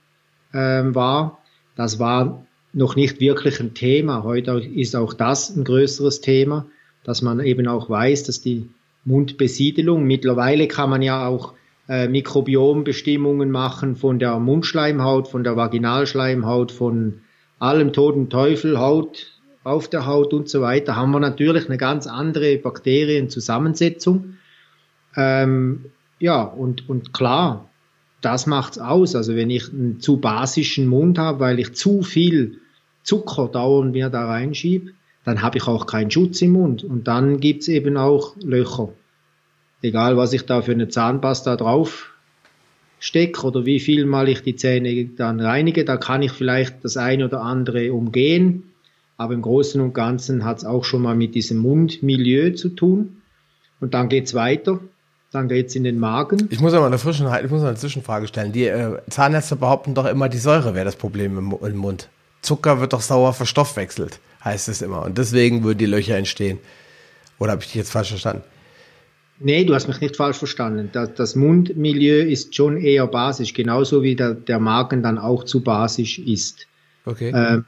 ähm, war. Das war noch nicht wirklich ein Thema. Heute ist auch das ein größeres Thema, dass man eben auch weiß, dass die Mundbesiedelung, mittlerweile kann man ja auch äh, Mikrobiombestimmungen machen von der Mundschleimhaut, von der Vaginalschleimhaut, von allem toten Teufel, Haut auf der Haut und so weiter, haben wir natürlich eine ganz andere Bakterienzusammensetzung. Ähm, ja, und, und klar, das macht's aus. Also wenn ich einen zu basischen Mund habe, weil ich zu viel Zucker dauernd mir da reinschiebe, dann habe ich auch keinen Schutz im Mund. Und dann gibt's eben auch Löcher. Egal, was ich da für eine Zahnpasta drauf stecke oder wie viel mal ich die Zähne dann reinige, da kann ich vielleicht das eine oder andere umgehen. Aber im Großen und Ganzen hat's auch schon mal mit diesem Mundmilieu zu tun. Und dann geht's weiter. Dann geht's in den Magen. Ich muss aber eine, frischen, ich muss eine Zwischenfrage stellen. Die äh, Zahnärzte behaupten doch immer, die Säure wäre das Problem im, im Mund. Zucker wird doch sauer verstoffwechselt, heißt es immer. Und deswegen würden die Löcher entstehen. Oder habe ich dich jetzt falsch verstanden? Nee, du hast mich nicht falsch verstanden. Das, das Mundmilieu ist schon eher basisch, genauso wie der, der Magen dann auch zu basisch ist. Okay. Ähm,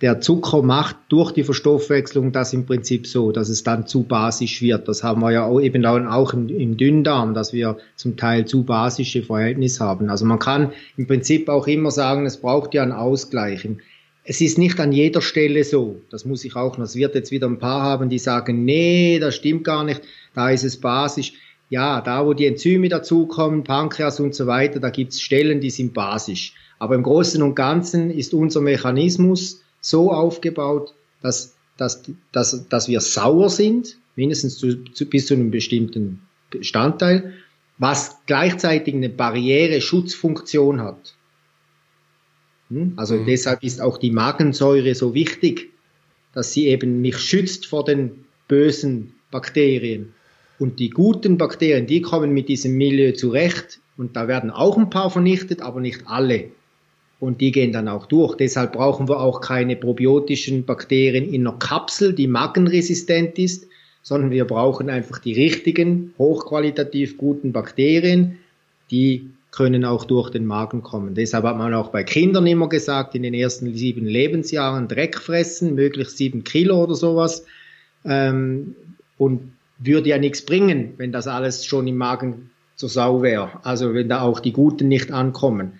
der Zucker macht durch die Verstoffwechslung das im Prinzip so, dass es dann zu basisch wird. Das haben wir ja auch eben auch im, im Dünndarm, dass wir zum Teil zu basische Verhältnisse haben. Also man kann im Prinzip auch immer sagen, es braucht ja einen Ausgleich. Es ist nicht an jeder Stelle so. Das muss ich auch noch. Es wird jetzt wieder ein paar haben, die sagen, nee, das stimmt gar nicht. Da ist es basisch. Ja, da wo die Enzyme dazukommen, Pankreas und so weiter, da gibt es Stellen, die sind basisch. Aber im Großen und Ganzen ist unser Mechanismus so aufgebaut, dass, dass, dass, dass wir sauer sind, mindestens zu, zu, bis zu einem bestimmten Bestandteil, was gleichzeitig eine Barriere-Schutzfunktion hat. Hm? Also mhm. deshalb ist auch die Magensäure so wichtig, dass sie eben mich schützt vor den bösen Bakterien. Und die guten Bakterien, die kommen mit diesem Milieu zurecht. Und da werden auch ein paar vernichtet, aber nicht alle. Und die gehen dann auch durch. Deshalb brauchen wir auch keine probiotischen Bakterien in einer Kapsel, die magenresistent ist, sondern wir brauchen einfach die richtigen, hochqualitativ guten Bakterien, die können auch durch den Magen kommen. Deshalb hat man auch bei Kindern immer gesagt, in den ersten sieben Lebensjahren Dreck fressen, möglichst sieben Kilo oder sowas. Ähm, und würde ja nichts bringen, wenn das alles schon im Magen zur Sau wäre. Also wenn da auch die Guten nicht ankommen.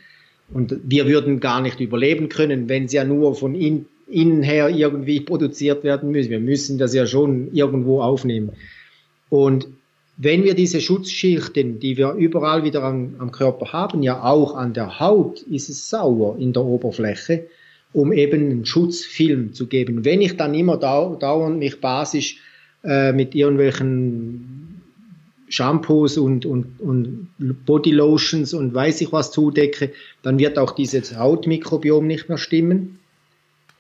Und wir würden gar nicht überleben können, wenn sie ja nur von in, innen her irgendwie produziert werden müssen. Wir müssen das ja schon irgendwo aufnehmen. Und wenn wir diese Schutzschichten, die wir überall wieder am, am, Körper haben, ja auch an der Haut, ist es sauer in der Oberfläche, um eben einen Schutzfilm zu geben. Wenn ich dann immer dau dauernd mich basisch äh, mit irgendwelchen Shampoos und, und, und Bodylotions und weiß ich was zudecke, dann wird auch dieses Hautmikrobiom nicht mehr stimmen.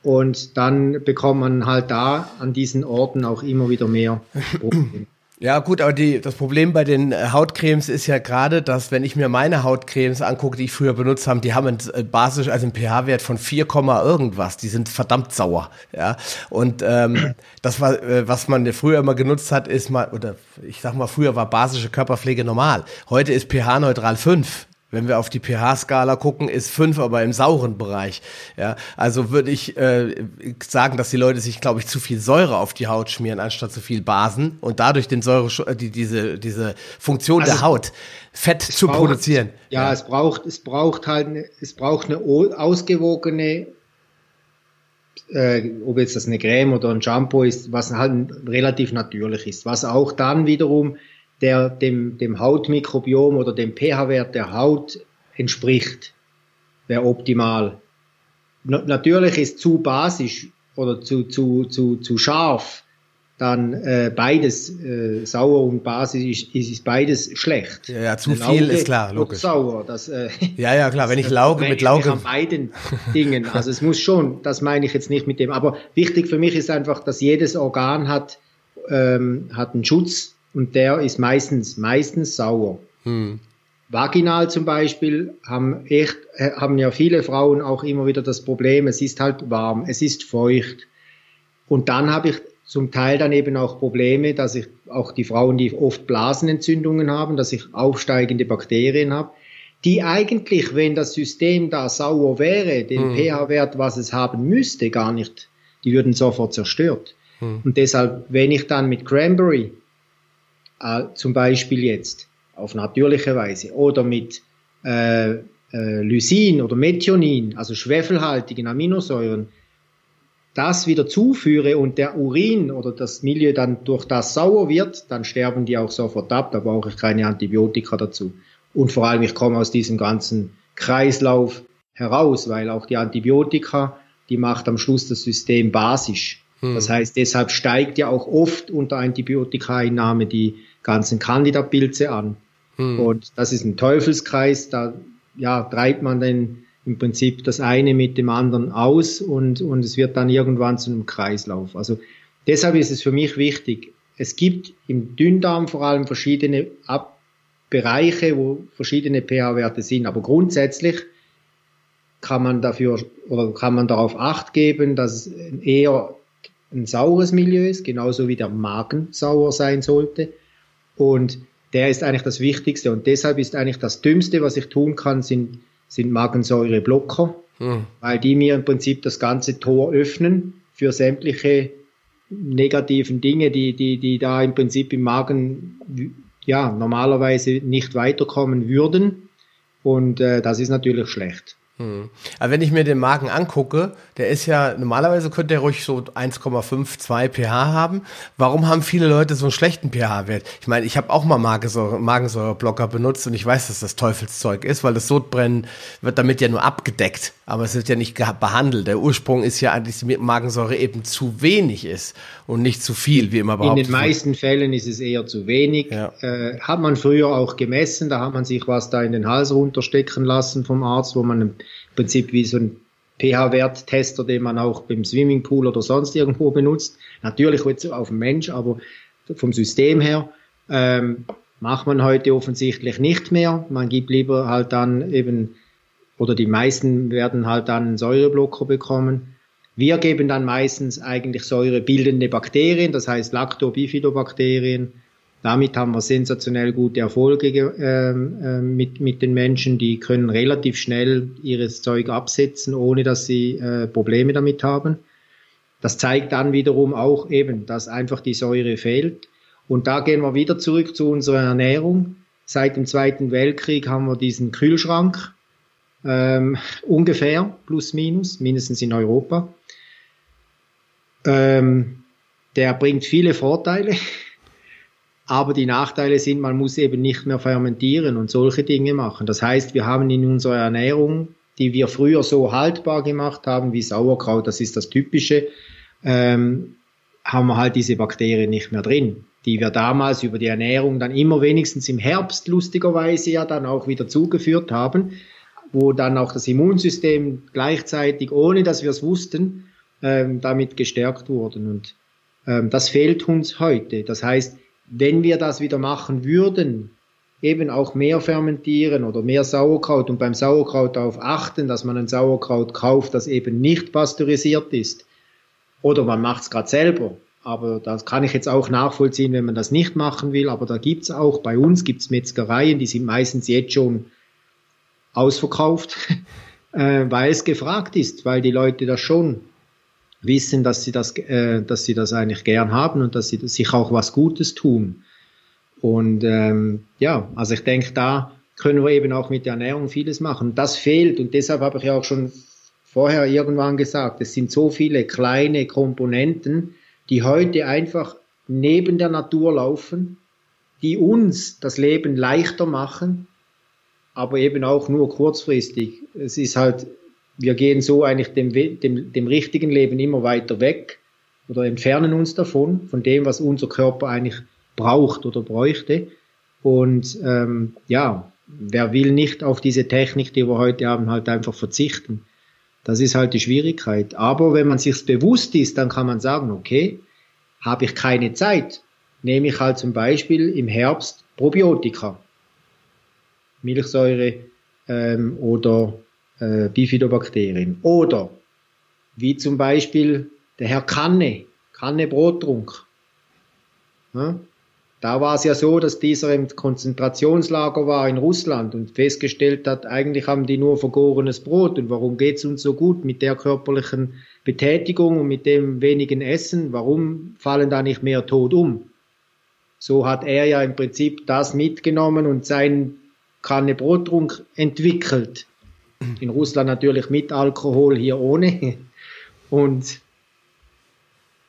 Und dann bekommt man halt da an diesen Orten auch immer wieder mehr Probleme. Ja, gut, aber die, das Problem bei den äh, Hautcremes ist ja gerade, dass wenn ich mir meine Hautcremes angucke, die ich früher benutzt habe, die haben einen äh, basisch, also einen pH-Wert von 4, irgendwas. Die sind verdammt sauer. Ja. Und ähm, [clears throat] das war, äh, was man früher immer genutzt hat, ist mal, oder ich sag mal, früher war basische Körperpflege normal. Heute ist pH-neutral 5. Wenn wir auf die pH-Skala gucken, ist fünf aber im sauren Bereich. Ja, also würde ich äh, sagen, dass die Leute sich, glaube ich, zu viel Säure auf die Haut schmieren, anstatt zu viel Basen und dadurch den Säure, äh, die, diese, diese Funktion also der Haut, Fett zu braucht, produzieren. Ja, ja, es braucht, es braucht halt, es braucht eine ausgewogene, äh, ob jetzt das eine Creme oder ein Shampoo ist, was halt relativ natürlich ist, was auch dann wiederum der dem, dem Hautmikrobiom oder dem pH-Wert der Haut entspricht, wäre optimal. N natürlich ist zu basisch oder zu, zu, zu, zu scharf, dann äh, beides äh, sauer und basisch ist, ist beides schlecht. Ja, ja zu viel ist klar, logisch. Sauer, das, äh, [laughs] ja, ja, klar, wenn ich Lauge mit Lauge. An beiden Dingen. Also es muss schon, das meine ich jetzt nicht mit dem. Aber wichtig für mich ist einfach, dass jedes Organ hat, ähm, hat einen Schutz und der ist meistens, meistens sauer. Hm. Vaginal zum Beispiel haben echt, haben ja viele Frauen auch immer wieder das Problem, es ist halt warm, es ist feucht. Und dann habe ich zum Teil dann eben auch Probleme, dass ich auch die Frauen, die oft Blasenentzündungen haben, dass ich aufsteigende Bakterien habe, die eigentlich, wenn das System da sauer wäre, den mhm. pH-Wert, was es haben müsste, gar nicht, die würden sofort zerstört. Mhm. Und deshalb, wenn ich dann mit Cranberry zum Beispiel jetzt auf natürliche Weise oder mit äh, äh, Lysin oder Methionin, also schwefelhaltigen Aminosäuren, das wieder zuführe und der Urin oder das Milieu dann durch das sauer wird, dann sterben die auch sofort ab, da brauche ich keine Antibiotika dazu. Und vor allem, ich komme aus diesem ganzen Kreislauf heraus, weil auch die Antibiotika, die macht am Schluss das System basisch. Hm. Das heißt, deshalb steigt ja auch oft unter Antibiotikaeinnahme die ganzen Candida-Pilze an. Hm. Und das ist ein Teufelskreis, da ja, treibt man dann im Prinzip das eine mit dem anderen aus und, und es wird dann irgendwann zu einem Kreislauf. Also deshalb ist es für mich wichtig, es gibt im Dünndarm vor allem verschiedene Ab Bereiche, wo verschiedene pH-Werte sind, aber grundsätzlich kann man dafür oder kann man darauf acht geben, dass es eher ein saures Milieu ist, genauso wie der Magen sauer sein sollte. Und der ist eigentlich das Wichtigste. Und deshalb ist eigentlich das Dümmste, was ich tun kann, sind, sind Magensäureblocker, hm. weil die mir im Prinzip das ganze Tor öffnen für sämtliche negativen Dinge, die, die, die da im Prinzip im Magen ja normalerweise nicht weiterkommen würden. Und äh, das ist natürlich schlecht. Hm. Aber wenn ich mir den Magen angucke, der ist ja, normalerweise könnte der ruhig so 1,52 pH haben. Warum haben viele Leute so einen schlechten pH-Wert? Ich meine, ich habe auch mal Magensäure, Magensäureblocker benutzt und ich weiß, dass das Teufelszeug ist, weil das Sodbrennen wird damit ja nur abgedeckt, aber es wird ja nicht behandelt. Der Ursprung ist ja eigentlich, dass Magensäure eben zu wenig ist und nicht zu viel, wie immer behauptet. In den meisten Fällen ist es eher zu wenig. Ja. Äh, hat man früher auch gemessen, da hat man sich was da in den Hals runterstecken lassen vom Arzt, wo man Prinzip wie so ein pH-Wert-Tester, den man auch beim Swimmingpool oder sonst irgendwo benutzt. Natürlich jetzt auf den Mensch, aber vom System her ähm, macht man heute offensichtlich nicht mehr. Man gibt lieber halt dann eben, oder die meisten werden halt dann einen Säureblocker bekommen. Wir geben dann meistens eigentlich säurebildende Bakterien, das heißt Lactobifidobakterien, damit haben wir sensationell gute Erfolge äh, mit, mit den Menschen. Die können relativ schnell ihres Zeug absetzen, ohne dass sie äh, Probleme damit haben. Das zeigt dann wiederum auch eben, dass einfach die Säure fehlt. Und da gehen wir wieder zurück zu unserer Ernährung. Seit dem Zweiten Weltkrieg haben wir diesen Kühlschrank, ähm, ungefähr, plus minus, mindestens in Europa. Ähm, der bringt viele Vorteile. [laughs] Aber die Nachteile sind, man muss eben nicht mehr fermentieren und solche Dinge machen. Das heißt, wir haben in unserer Ernährung, die wir früher so haltbar gemacht haben, wie Sauerkraut, das ist das Typische, ähm, haben wir halt diese Bakterien nicht mehr drin, die wir damals über die Ernährung dann immer wenigstens im Herbst lustigerweise ja dann auch wieder zugeführt haben, wo dann auch das Immunsystem gleichzeitig, ohne dass wir es wussten, ähm, damit gestärkt wurden. Und ähm, das fehlt uns heute. Das heißt, wenn wir das wieder machen würden, eben auch mehr fermentieren oder mehr Sauerkraut und beim Sauerkraut darauf achten, dass man ein Sauerkraut kauft, das eben nicht pasteurisiert ist. Oder man macht es gerade selber. Aber das kann ich jetzt auch nachvollziehen, wenn man das nicht machen will. Aber da gibt's auch, bei uns gibt's Metzgereien, die sind meistens jetzt schon ausverkauft, [laughs] äh, weil es gefragt ist, weil die Leute das schon wissen, dass sie das, äh, dass sie das eigentlich gern haben und dass sie sich auch was Gutes tun. Und ähm, ja, also ich denke, da können wir eben auch mit der Ernährung vieles machen. Das fehlt und deshalb habe ich ja auch schon vorher irgendwann gesagt, es sind so viele kleine Komponenten, die heute einfach neben der Natur laufen, die uns das Leben leichter machen, aber eben auch nur kurzfristig. Es ist halt, wir gehen so eigentlich dem, dem, dem richtigen Leben immer weiter weg oder entfernen uns davon, von dem, was unser Körper eigentlich braucht oder bräuchte. Und ähm, ja, wer will nicht auf diese Technik, die wir heute haben, halt einfach verzichten. Das ist halt die Schwierigkeit. Aber wenn man sich bewusst ist, dann kann man sagen, okay, habe ich keine Zeit, nehme ich halt zum Beispiel im Herbst Probiotika, Milchsäure ähm, oder äh, Bifidobakterien. Oder wie zum Beispiel der Herr Kanne, Kanne Brottrunk. Ja? Da war es ja so, dass dieser im Konzentrationslager war in Russland und festgestellt hat, eigentlich haben die nur vergorenes Brot und warum geht's uns so gut mit der körperlichen Betätigung und mit dem wenigen Essen, warum fallen da nicht mehr tot um? So hat er ja im Prinzip das mitgenommen und seinen Kanne Brottrunk entwickelt. In Russland natürlich mit Alkohol, hier ohne. Und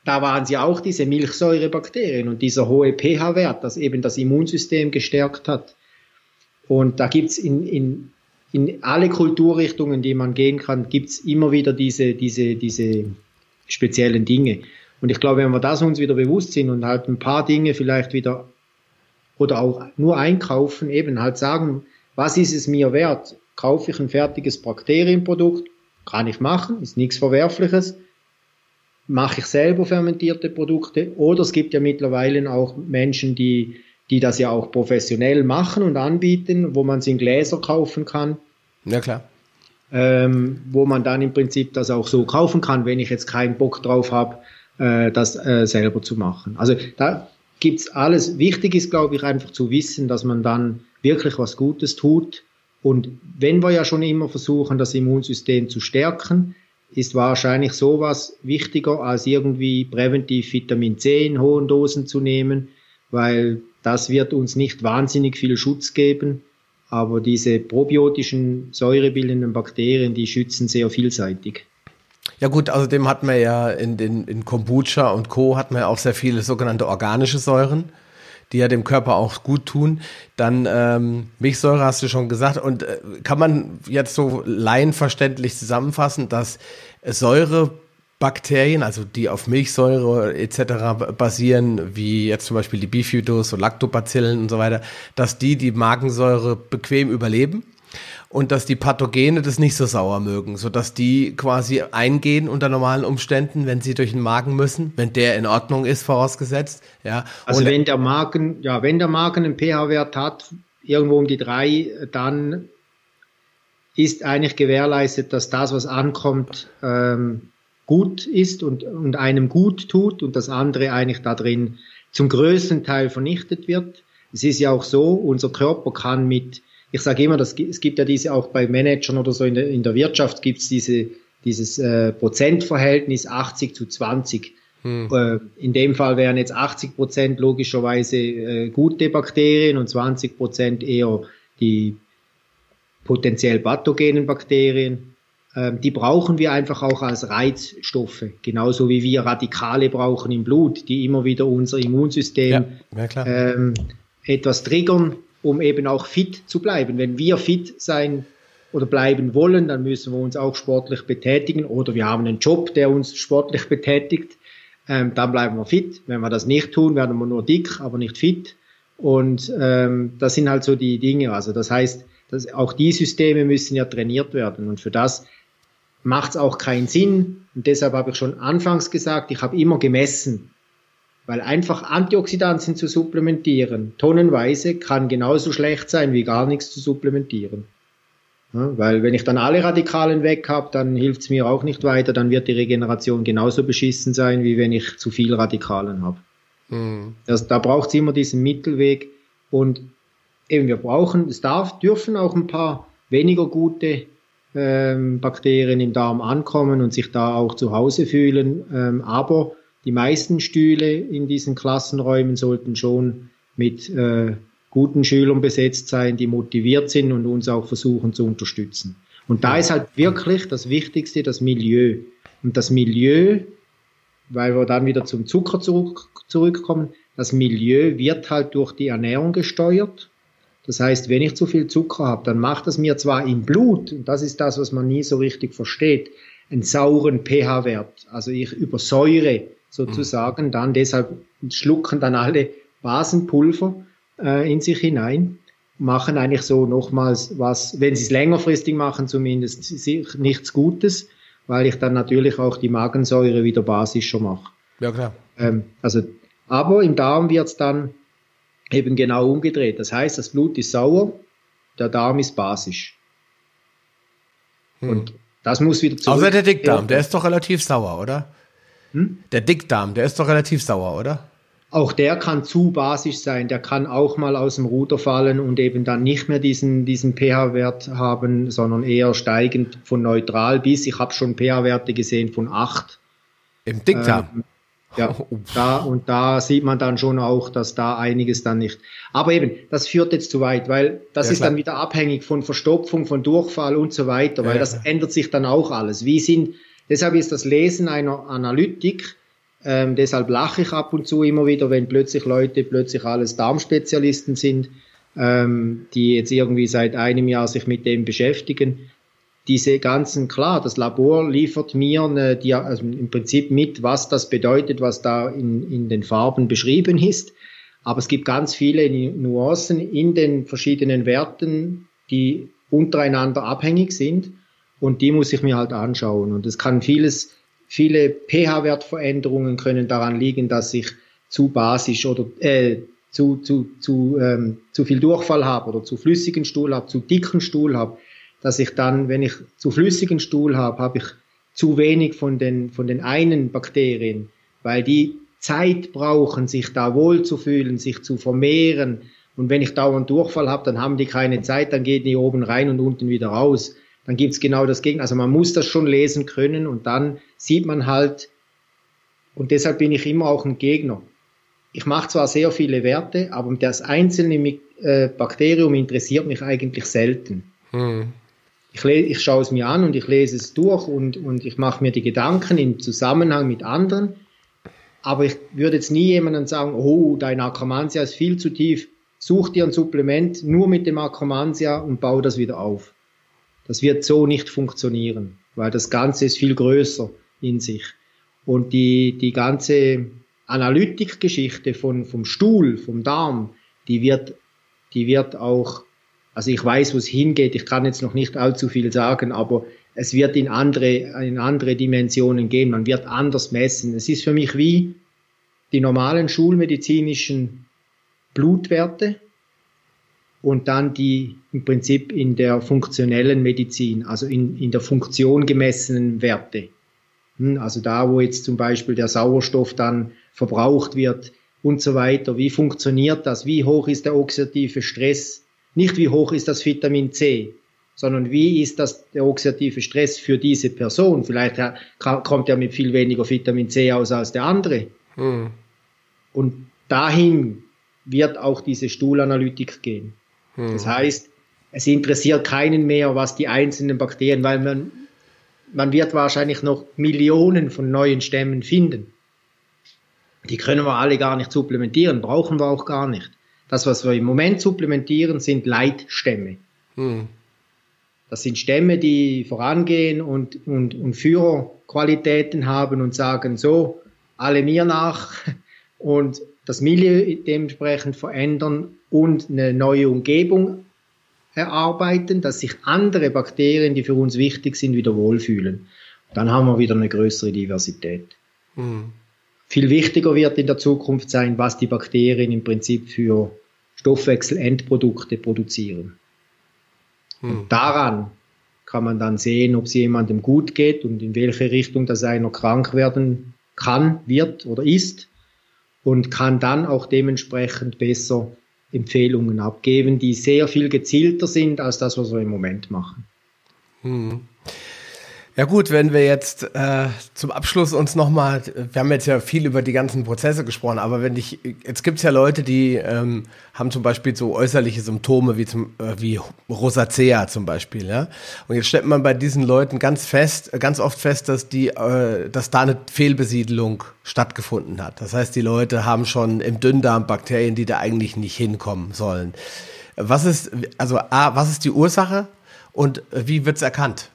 da waren sie auch diese Milchsäurebakterien und dieser hohe pH-Wert, das eben das Immunsystem gestärkt hat. Und da gibt's in, in, in alle Kulturrichtungen, die man gehen kann, gibt's immer wieder diese, diese, diese speziellen Dinge. Und ich glaube, wenn wir das uns wieder bewusst sind und halt ein paar Dinge vielleicht wieder oder auch nur einkaufen, eben halt sagen, was ist es mir wert? Kaufe ich ein fertiges Bakterienprodukt? Kann ich machen, ist nichts Verwerfliches mache ich selber fermentierte Produkte oder es gibt ja mittlerweile auch Menschen, die, die das ja auch professionell machen und anbieten, wo man es in Gläser kaufen kann. Ja, klar. Ähm, wo man dann im Prinzip das auch so kaufen kann, wenn ich jetzt keinen Bock drauf habe, äh, das äh, selber zu machen. Also da gibt's alles. Wichtig ist, glaube ich, einfach zu wissen, dass man dann wirklich was Gutes tut. Und wenn wir ja schon immer versuchen, das Immunsystem zu stärken, ist wahrscheinlich sowas wichtiger als irgendwie präventiv Vitamin C in hohen Dosen zu nehmen, weil das wird uns nicht wahnsinnig viel Schutz geben, aber diese probiotischen säurebildenden Bakterien, die schützen sehr vielseitig. Ja gut, außerdem hat man ja in den in Kombucha und Co. hat man ja auch sehr viele sogenannte organische Säuren die ja dem Körper auch gut tun. Dann ähm, Milchsäure hast du schon gesagt. Und äh, kann man jetzt so laienverständlich zusammenfassen, dass Säurebakterien, also die auf Milchsäure etc. basieren, wie jetzt zum Beispiel die Bifidus und Lactobacillen und so weiter, dass die die Magensäure bequem überleben und dass die Pathogene das nicht so sauer mögen, so dass die quasi eingehen unter normalen Umständen, wenn sie durch den Magen müssen, wenn der in Ordnung ist, vorausgesetzt, ja. Also und wenn der Magen, ja, wenn der Magen einen pH-Wert hat, irgendwo um die drei, dann ist eigentlich gewährleistet, dass das, was ankommt, ähm, gut ist und, und einem gut tut und das andere eigentlich da drin zum größten Teil vernichtet wird. Es ist ja auch so, unser Körper kann mit ich sage immer, das, es gibt ja diese auch bei Managern oder so in der, in der Wirtschaft gibt es diese, dieses äh, Prozentverhältnis 80 zu 20. Hm. Äh, in dem Fall wären jetzt 80 Prozent logischerweise äh, gute Bakterien und 20 Prozent eher die potenziell pathogenen Bakterien. Ähm, die brauchen wir einfach auch als Reizstoffe, genauso wie wir Radikale brauchen im Blut, die immer wieder unser Immunsystem ja, ja, ähm, etwas triggern, um eben auch fit zu bleiben. Wenn wir fit sein oder bleiben wollen, dann müssen wir uns auch sportlich betätigen oder wir haben einen Job, der uns sportlich betätigt. Ähm, dann bleiben wir fit. Wenn wir das nicht tun, werden wir nur dick, aber nicht fit. Und ähm, das sind halt so die Dinge. Also das heißt, dass auch die Systeme müssen ja trainiert werden. Und für das macht es auch keinen Sinn. Und deshalb habe ich schon anfangs gesagt, ich habe immer gemessen Weil einfach Antioxidantien zu supplementieren, tonnenweise, kann genauso schlecht sein, wie gar nichts zu supplementieren. Ja, weil wenn ich dann alle Radikalen weg habe, dann hilft es mir auch nicht weiter, dann wird die Regeneration genauso beschissen sein, wie wenn ich zu viel Radikalen habe. Mhm. Das, da braucht es immer diesen Mittelweg und eben wir brauchen, es darf, dürfen auch ein paar weniger gute ähm, Bakterien im Darm ankommen und sich da auch zu Hause fühlen, ähm, aber die meisten Stühle in diesen Klassenräumen sollten schon mit äh, guten Schülern besetzt sein, die motiviert sind und uns auch versuchen zu unterstützen. Und da ist halt wirklich das Wichtigste das Milieu. Und das Milieu, weil wir dann wieder zum Zucker zurück, zurückkommen, das Milieu wird halt durch die Ernährung gesteuert. Das heißt, wenn ich zu viel Zucker habe, dann macht das mir zwar im Blut, und das ist das, was man nie so richtig versteht, einen sauren pH-Wert. Also ich übersäure sozusagen dann, deshalb schlucken dann alle Basenpulver äh, in sich hinein, machen eigentlich so nochmals was, wenn sie es längerfristig machen, zumindest sich nichts Gutes, weil ich dann natürlich auch die Magensäure wieder basischer mache. Ja, klar. Ähm, also, aber im Darm wird es dann eben genau umgedreht. Das heißt, das Blut ist sauer, der Darm ist basisch. Hm. Und das muss wieder zurück. Außer der Dickdarm, der ist doch relativ sauer, oder? Hm? Der Dickdarm, der ist doch relativ sauer, oder? Auch der kann zu basisch sein, der kann auch mal aus dem Ruder fallen und eben dann nicht mehr diesen, diesen pH-Wert haben, sondern eher steigend von neutral bis, ich habe schon pH-Werte gesehen von 8. Im Dickdarm? Ähm, ja, [laughs] da, und da sieht man dann schon auch, dass da einiges dann nicht. Aber eben, das führt jetzt zu weit, weil das ja, ist klar. dann wieder abhängig von Verstopfung, von Durchfall und so weiter, weil ja, das ändert sich dann auch alles. Wie sind, deshalb ist das Lesen einer Analytik ähm, deshalb lache ich ab und zu immer wieder, wenn plötzlich Leute plötzlich alles Darmspezialisten sind, ähm, die jetzt irgendwie seit einem Jahr sich mit dem beschäftigen. Diese ganzen, klar, das Labor liefert mir eine, die, also im Prinzip mit, was das bedeutet, was da in, in den Farben beschrieben ist. Aber es gibt ganz viele Nuancen in den verschiedenen Werten, die untereinander abhängig sind. Und die muss ich mir halt anschauen. Und es kann vieles Viele pH-Wertveränderungen können daran liegen, dass ich zu basisch oder äh, zu, zu, zu, ähm, zu viel Durchfall habe oder zu flüssigen Stuhl habe, zu dicken Stuhl habe, dass ich dann, wenn ich zu flüssigen Stuhl habe, habe ich zu wenig von den, von den einen Bakterien, weil die Zeit brauchen, sich da wohl zu fühlen, sich zu vermehren. Und wenn ich dauernd Durchfall habe, dann haben die keine Zeit, dann gehen die oben rein und unten wieder raus dann gibt es genau das Gegenteil. Also man muss das schon lesen können und dann sieht man halt, und deshalb bin ich immer auch ein Gegner. Ich mache zwar sehr viele Werte, aber das einzelne äh, Bakterium interessiert mich eigentlich selten. Hm. Ich, ich schaue es mir an und ich lese es durch und, und ich mache mir die Gedanken im Zusammenhang mit anderen. Aber ich würde jetzt nie jemandem sagen, oh, dein Akromantia ist viel zu tief, such dir ein Supplement nur mit dem Akromantia und bau das wieder auf. Das wird so nicht funktionieren, weil das Ganze ist viel größer in sich. Und die, die ganze Analytikgeschichte von, vom Stuhl, vom Darm, die wird, die wird auch, also ich weiß, wo es hingeht, ich kann jetzt noch nicht allzu viel sagen, aber es wird in andere, in andere Dimensionen gehen, man wird anders messen. Es ist für mich wie die normalen schulmedizinischen Blutwerte, und dann die im Prinzip in der funktionellen Medizin, also in, in der Funktion gemessenen Werte. Hm, also da, wo jetzt zum Beispiel der Sauerstoff dann verbraucht wird und so weiter. Wie funktioniert das? Wie hoch ist der oxidative Stress? Nicht wie hoch ist das Vitamin C, sondern wie ist das der oxidative Stress für diese Person? Vielleicht kommt er mit viel weniger Vitamin C aus als der andere. Hm. Und dahin wird auch diese Stuhlanalytik gehen. Hm. Das heißt, es interessiert keinen mehr, was die einzelnen Bakterien, weil man, man wird wahrscheinlich noch Millionen von neuen Stämmen finden. Die können wir alle gar nicht supplementieren, brauchen wir auch gar nicht. Das, was wir im Moment supplementieren, sind Leitstämme. Hm. Das sind Stämme, die vorangehen und, und, und Führerqualitäten haben und sagen, so, alle mir nach [laughs] und das Milieu dementsprechend verändern und eine neue Umgebung erarbeiten, dass sich andere Bakterien, die für uns wichtig sind, wieder wohlfühlen. Dann haben wir wieder eine größere Diversität. Mhm. viel wichtiger wird in der Zukunft sein, was die Bakterien im Prinzip für Stoffwechselendprodukte produzieren. Hm. Und daran kann man dann sehen, ob es jemandem gut geht und in welche Richtung das einer krank werden kann, wird oder ist und kann dann auch dementsprechend besser Empfehlungen abgeben, die sehr viel gezielter sind als das, was wir im Moment machen. Hm. Ja gut, wenn wir jetzt äh, zum Abschluss uns nochmal, wir haben jetzt ja viel über die ganzen Prozesse gesprochen, aber wenn ich, jetzt gibt's ja Leute, die ähm, haben zum Beispiel so äußerliche Symptome wie zum äh, wie Rosacea zum Beispiel, ja. Und jetzt stellt man bei diesen Leuten ganz fest, ganz oft fest, dass die, äh, dass da eine Fehlbesiedelung stattgefunden hat. Das heißt, die Leute haben schon im Dünndarm Bakterien, die da eigentlich nicht hinkommen sollen. Was ist, also A, was ist die Ursache und wie wird's erkannt?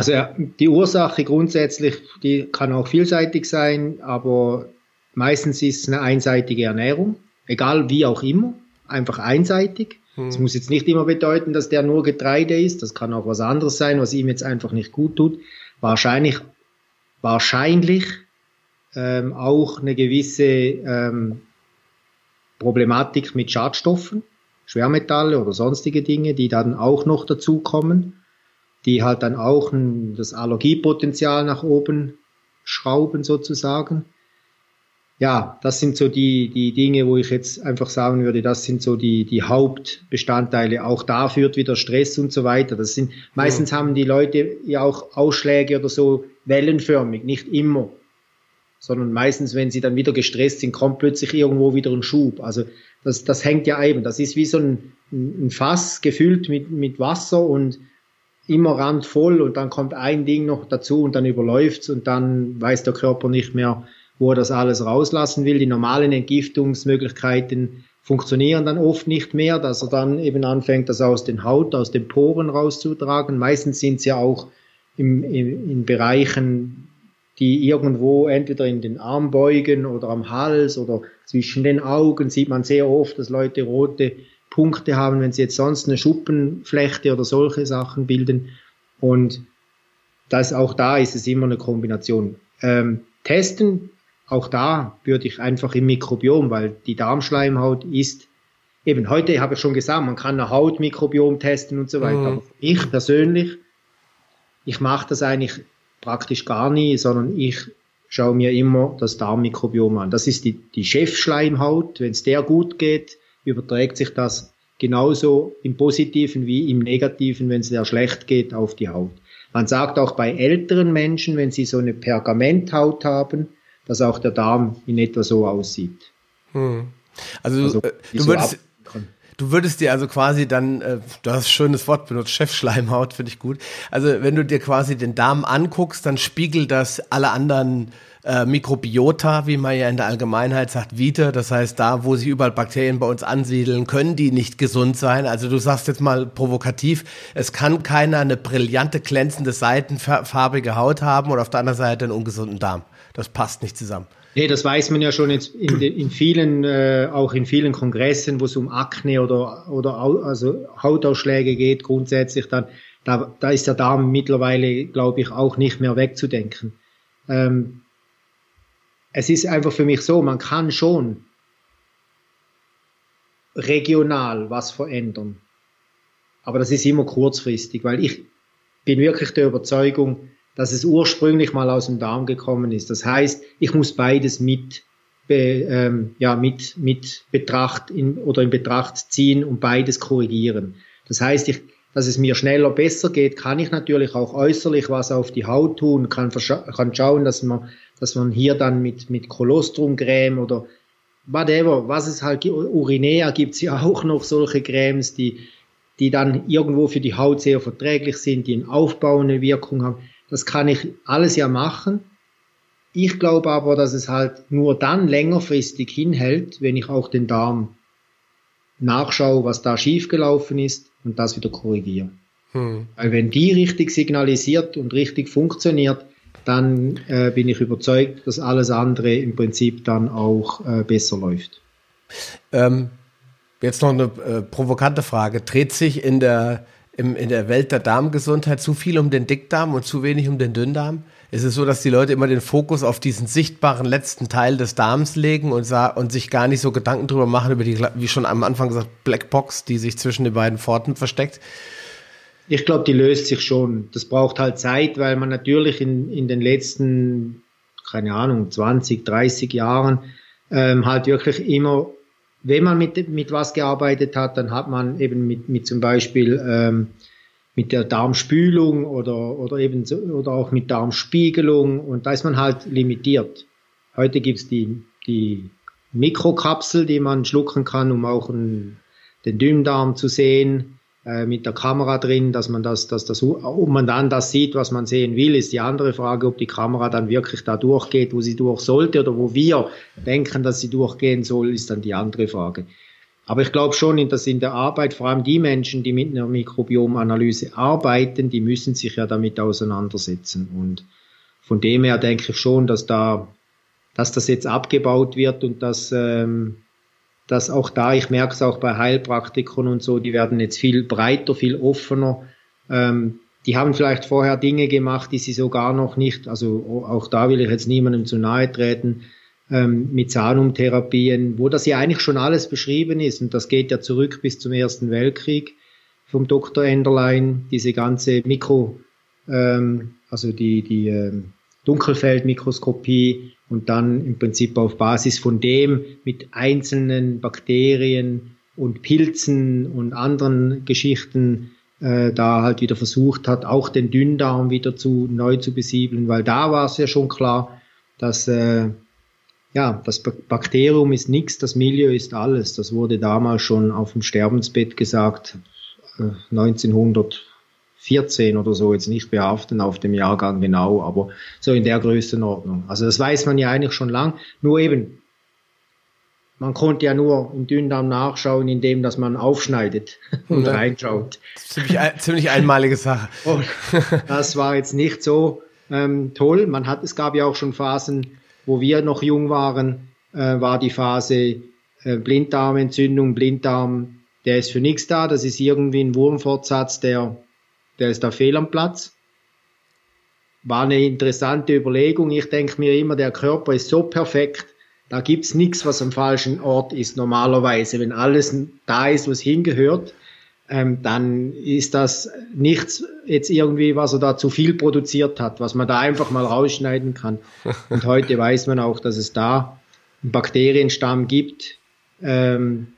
Also die Ursache grundsätzlich, die kann auch vielseitig sein, aber meistens ist es eine einseitige Ernährung, egal wie auch immer, einfach einseitig. Es hm. muss jetzt nicht immer bedeuten, dass der nur Getreide ist, das kann auch was anderes sein, was ihm jetzt einfach nicht gut tut. Wahrscheinlich, wahrscheinlich ähm, auch eine gewisse ähm, Problematik mit Schadstoffen, Schwermetalle oder sonstige Dinge, die dann auch noch dazukommen die halt dann auch ein, das Allergiepotenzial nach oben schrauben sozusagen. Ja, das sind so die, die Dinge, wo ich jetzt einfach sagen würde, das sind so die, die Hauptbestandteile. Auch da führt wieder Stress und so weiter. Das sind, meistens ja. haben die Leute ja auch Ausschläge oder so wellenförmig, nicht immer. Sondern meistens, wenn sie dann wieder gestresst sind, kommt plötzlich irgendwo wieder ein Schub. Also das, das hängt ja eben. Das ist wie so ein, ein Fass gefüllt mit, mit Wasser und immer randvoll und dann kommt ein Ding noch dazu und dann überläuft's und dann weiß der Körper nicht mehr, wo er das alles rauslassen will. Die normalen Entgiftungsmöglichkeiten funktionieren dann oft nicht mehr, dass er dann eben anfängt, das aus den Haut, aus den Poren rauszutragen. Meistens sind es ja auch im, im, in Bereichen, die irgendwo entweder in den Armbeugen oder am Hals oder zwischen den Augen sieht man sehr oft, dass Leute rote Punkte haben, wenn sie jetzt sonst eine Schuppenflechte oder solche Sachen bilden. Und das auch da ist es immer eine Kombination. Ähm, testen, auch da würde ich einfach im Mikrobiom, weil die Darmschleimhaut ist eben heute habe ich schon gesagt, man kann ein Hautmikrobiom testen und so weiter. Mhm. Aber ich persönlich, ich mache das eigentlich praktisch gar nie, sondern ich schaue mir immer das Darmmikrobiom an. Das ist die, die Chefschleimhaut. Wenn es der gut geht, überträgt sich das genauso im Positiven wie im Negativen, wenn es sehr schlecht geht, auf die Haut. Man sagt auch bei älteren Menschen, wenn sie so eine Pergamenthaut haben, dass auch der Darm in etwa so aussieht. Hm. Also, also äh, du würdest, Du würdest dir also quasi dann, äh, du hast ein schönes Wort benutzt, Chefschleimhaut, finde ich gut. Also wenn du dir quasi den Darm anguckst, dann spiegelt das alle anderen äh, Mikrobiota, wie man ja in der Allgemeinheit sagt, Vita. Das heißt, da, wo sich überall Bakterien bei uns ansiedeln, können die nicht gesund sein. Also du sagst jetzt mal provokativ, es kann keiner eine brillante, glänzende, seitenfarbige Haut haben und auf der anderen Seite einen ungesunden Darm. Das passt nicht zusammen. Nee, das weiß man ja schon jetzt in, in vielen, äh, auch in vielen Kongressen, wo es um Akne oder, oder also Hautausschläge geht, grundsätzlich dann, da, da ist der Darm mittlerweile, glaube ich, auch nicht mehr wegzudenken. Ähm, es ist einfach für mich so, man kann schon regional was verändern. Aber das ist immer kurzfristig, weil ich bin wirklich der Überzeugung, dass es ursprünglich mal aus dem Darm gekommen ist. Das heißt, ich muss beides mit, be, ähm, ja, mit, mit Betracht in, oder in Betracht ziehen und beides korrigieren. Das heißt, ich, dass es mir schneller besser geht, kann ich natürlich auch äußerlich was auf die Haut tun, kann, kann schauen, dass man dass man hier dann mit, mit Kolostrumcreme oder whatever, was es halt gibt, Urinea gibt's ja auch noch solche Cremes, die, die dann irgendwo für die Haut sehr verträglich sind, die eine aufbauende Wirkung haben. Das kann ich alles ja machen. Ich glaube aber, dass es halt nur dann längerfristig hinhält, wenn ich auch den Darm nachschaue, was da schiefgelaufen ist und das wieder korrigiere. Hm. Weil wenn die richtig signalisiert und richtig funktioniert, dann äh, bin ich überzeugt, dass alles andere im Prinzip dann auch äh, besser läuft. Ähm, jetzt noch eine äh, provokante Frage. Dreht sich in der, im, in der Welt der Darmgesundheit zu viel um den Dickdarm und zu wenig um den Dünndarm? Ist es so, dass die Leute immer den Fokus auf diesen sichtbaren letzten Teil des Darms legen und, und sich gar nicht so Gedanken drüber machen, über die, wie schon am Anfang gesagt, Blackbox, die sich zwischen den beiden Pforten versteckt? Ich glaube, die löst sich schon. Das braucht halt Zeit, weil man natürlich in, in den letzten, keine Ahnung, 20, 30 Jahren ähm, halt wirklich immer, wenn man mit, mit was gearbeitet hat, dann hat man eben mit, mit zum Beispiel ähm, mit der Darmspülung oder, oder eben so, oder auch mit Darmspiegelung und da ist man halt limitiert. Heute gibt's die, die Mikrokapsel, die man schlucken kann, um auch einen, den Dünndarm zu sehen mit der Kamera drin, dass man das, dass das, ob man dann das sieht, was man sehen will, ist die andere Frage, ob die Kamera dann wirklich da durchgeht, wo sie durch sollte oder wo wir denken, dass sie durchgehen soll, ist dann die andere Frage. Aber ich glaube schon, dass in der Arbeit, vor allem die Menschen, die mit einer Mikrobiomanalyse arbeiten, die müssen sich ja damit auseinandersetzen. Und von dem her denke ich schon, dass da, dass das jetzt abgebaut wird und dass, ähm, dass auch da, ich merke es auch bei Heilpraktikern und so, die werden jetzt viel breiter, viel offener. Ähm, die haben vielleicht vorher Dinge gemacht, die sie sogar noch nicht, also auch da will ich jetzt niemandem zu nahe treten, ähm, mit Zahnumtherapien, wo das ja eigentlich schon alles beschrieben ist. Und das geht ja zurück bis zum Ersten Weltkrieg vom Dr. Enderlein, diese ganze Mikro, ähm, also die, die ähm, Dunkelfeldmikroskopie und dann im Prinzip auf Basis von dem mit einzelnen Bakterien und Pilzen und anderen Geschichten äh, da halt wieder versucht hat, auch den Dünndarm wieder zu neu zu besiedeln, weil da war es ja schon klar, dass äh, ja, das Bakterium ist nichts, das Milieu ist alles. Das wurde damals schon auf dem Sterbensbett gesagt, äh, 1900 14 oder so, jetzt nicht behaften auf dem Jahrgang genau, aber so in der Größenordnung. Also das weiß man ja eigentlich schon lang, nur eben, man konnte ja nur im Dünndarm nachschauen, indem dass man aufschneidet [laughs] und ja. reinschaut. Ziemlich, ziemlich einmalige Sache. [laughs] Und das war jetzt nicht so ähm, toll. Man hat, es gab ja auch schon Phasen, wo wir noch jung waren, äh, war die Phase äh, Blinddarmentzündung, Blinddarm, der ist für nichts da. Das ist irgendwie ein Wurmfortsatz, der der ist da fehl am Platz. War eine interessante Überlegung. Ich denke mir immer, der Körper ist so perfekt, da gibt's nichts, was am falschen Ort ist normalerweise. Wenn alles da ist, was hingehört, ähm, dann ist das nichts jetzt irgendwie, was er da zu viel produziert hat, was man da einfach mal rausschneiden kann. [laughs] Und heute weiß man auch, dass es da einen Bakterienstamm gibt, ähm,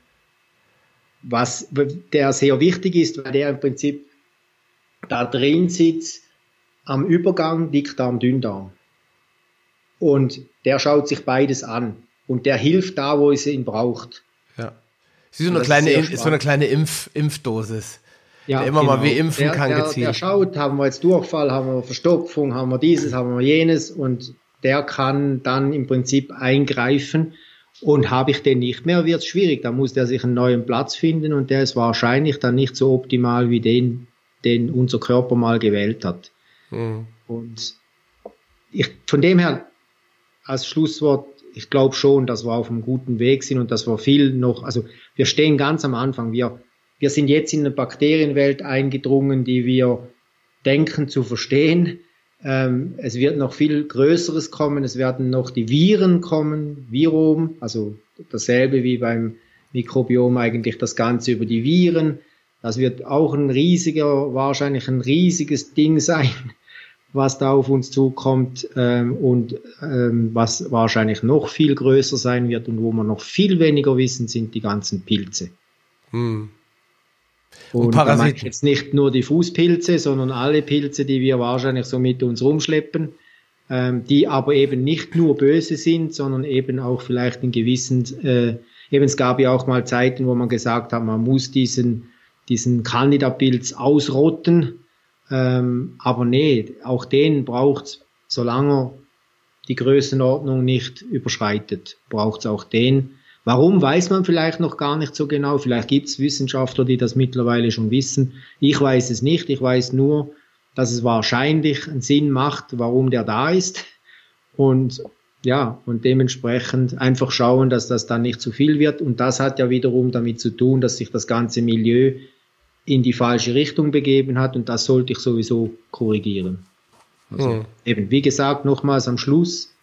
was der sehr wichtig ist, weil der im Prinzip da drin sitzt am Übergang Dickdarm, Dünndarm. Und der schaut sich beides an und der hilft da, wo es ihn braucht. Ja. Sie so eine kleine, ist so eine kleine Impf, Impfdosis. Ja, der immer genau. mal wie impfen der, kann der, gezielt. Der schaut, haben wir jetzt Durchfall, haben wir Verstopfung, haben wir dieses, haben wir jenes und der kann dann im Prinzip eingreifen und habe ich den nicht mehr, wird es schwierig. Da muss der sich einen neuen Platz finden und der ist wahrscheinlich dann nicht so optimal wie den, den unser Körper mal gewählt hat. Mhm. Und ich, von dem her, als Schlusswort, ich glaube schon, dass wir auf einem guten Weg sind und dass wir viel noch, also wir stehen ganz am Anfang. Wir, wir sind jetzt in eine Bakterienwelt eingedrungen, die wir denken zu verstehen. Ähm, es wird noch viel Größeres kommen. Es werden noch die Viren kommen, Virom, also dasselbe wie beim Mikrobiom eigentlich das Ganze über die Viren. Das wird auch ein riesiger, wahrscheinlich ein riesiges Ding sein was da auf uns zukommt ähm, und ähm, was wahrscheinlich noch viel größer sein wird und wo wir noch viel weniger wissen, sind die ganzen Pilze. Hm. Und, und Parasiten. jetzt nicht nur die Fußpilze, sondern alle Pilze, die wir wahrscheinlich so mit uns rumschleppen, ähm, die aber eben nicht nur böse sind, sondern eben auch vielleicht in gewissen, äh, eben es gab ja auch mal Zeiten, wo man gesagt hat, man muss diesen, diesen Candida-Pilz ausrotten, ähm, aber nee, auch den braucht solange die Größenordnung nicht überschreitet, braucht es auch den. Warum weiß man vielleicht noch gar nicht so genau. Vielleicht gibt es Wissenschaftler, die das mittlerweile schon wissen. Ich weiß es nicht. Ich weiß nur, dass es wahrscheinlich einen Sinn macht, warum der da ist. Und ja, und dementsprechend einfach schauen, dass das dann nicht zu viel wird. Und das hat ja wiederum damit zu tun, dass sich das ganze Milieu in die falsche Richtung begeben hat und das sollte ich sowieso korrigieren. Also mhm. eben, wie gesagt, nochmals am Schluss,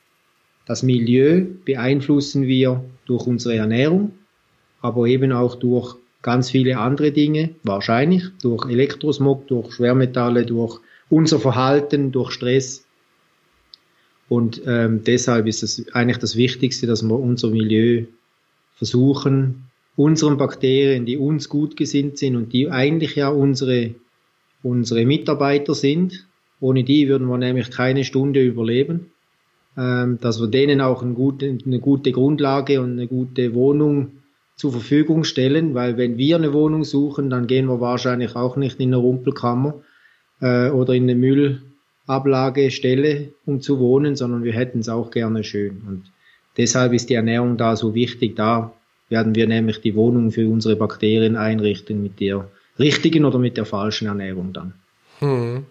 das Milieu beeinflussen wir durch unsere Ernährung, aber eben auch durch ganz viele andere Dinge, wahrscheinlich durch Elektrosmog, durch Schwermetalle, durch unser Verhalten, durch Stress. Und ähm, deshalb ist es eigentlich das Wichtigste, dass wir unser Milieu versuchen, unseren Bakterien, die uns gut gesinnt sind und die eigentlich ja unsere, unsere Mitarbeiter sind, ohne die würden wir nämlich keine Stunde überleben, ähm, dass wir denen auch eine gute, eine gute Grundlage und eine gute Wohnung zur Verfügung stellen, weil wenn wir eine Wohnung suchen, dann gehen wir wahrscheinlich auch nicht in eine Rumpelkammer äh, oder in eine Müllablagestelle, um zu wohnen, sondern wir hätten es auch gerne schön. Und deshalb ist die Ernährung da so wichtig. Da werden wir nämlich die Wohnung für unsere Bakterien einrichten mit der richtigen oder mit der falschen Ernährung dann. Hm.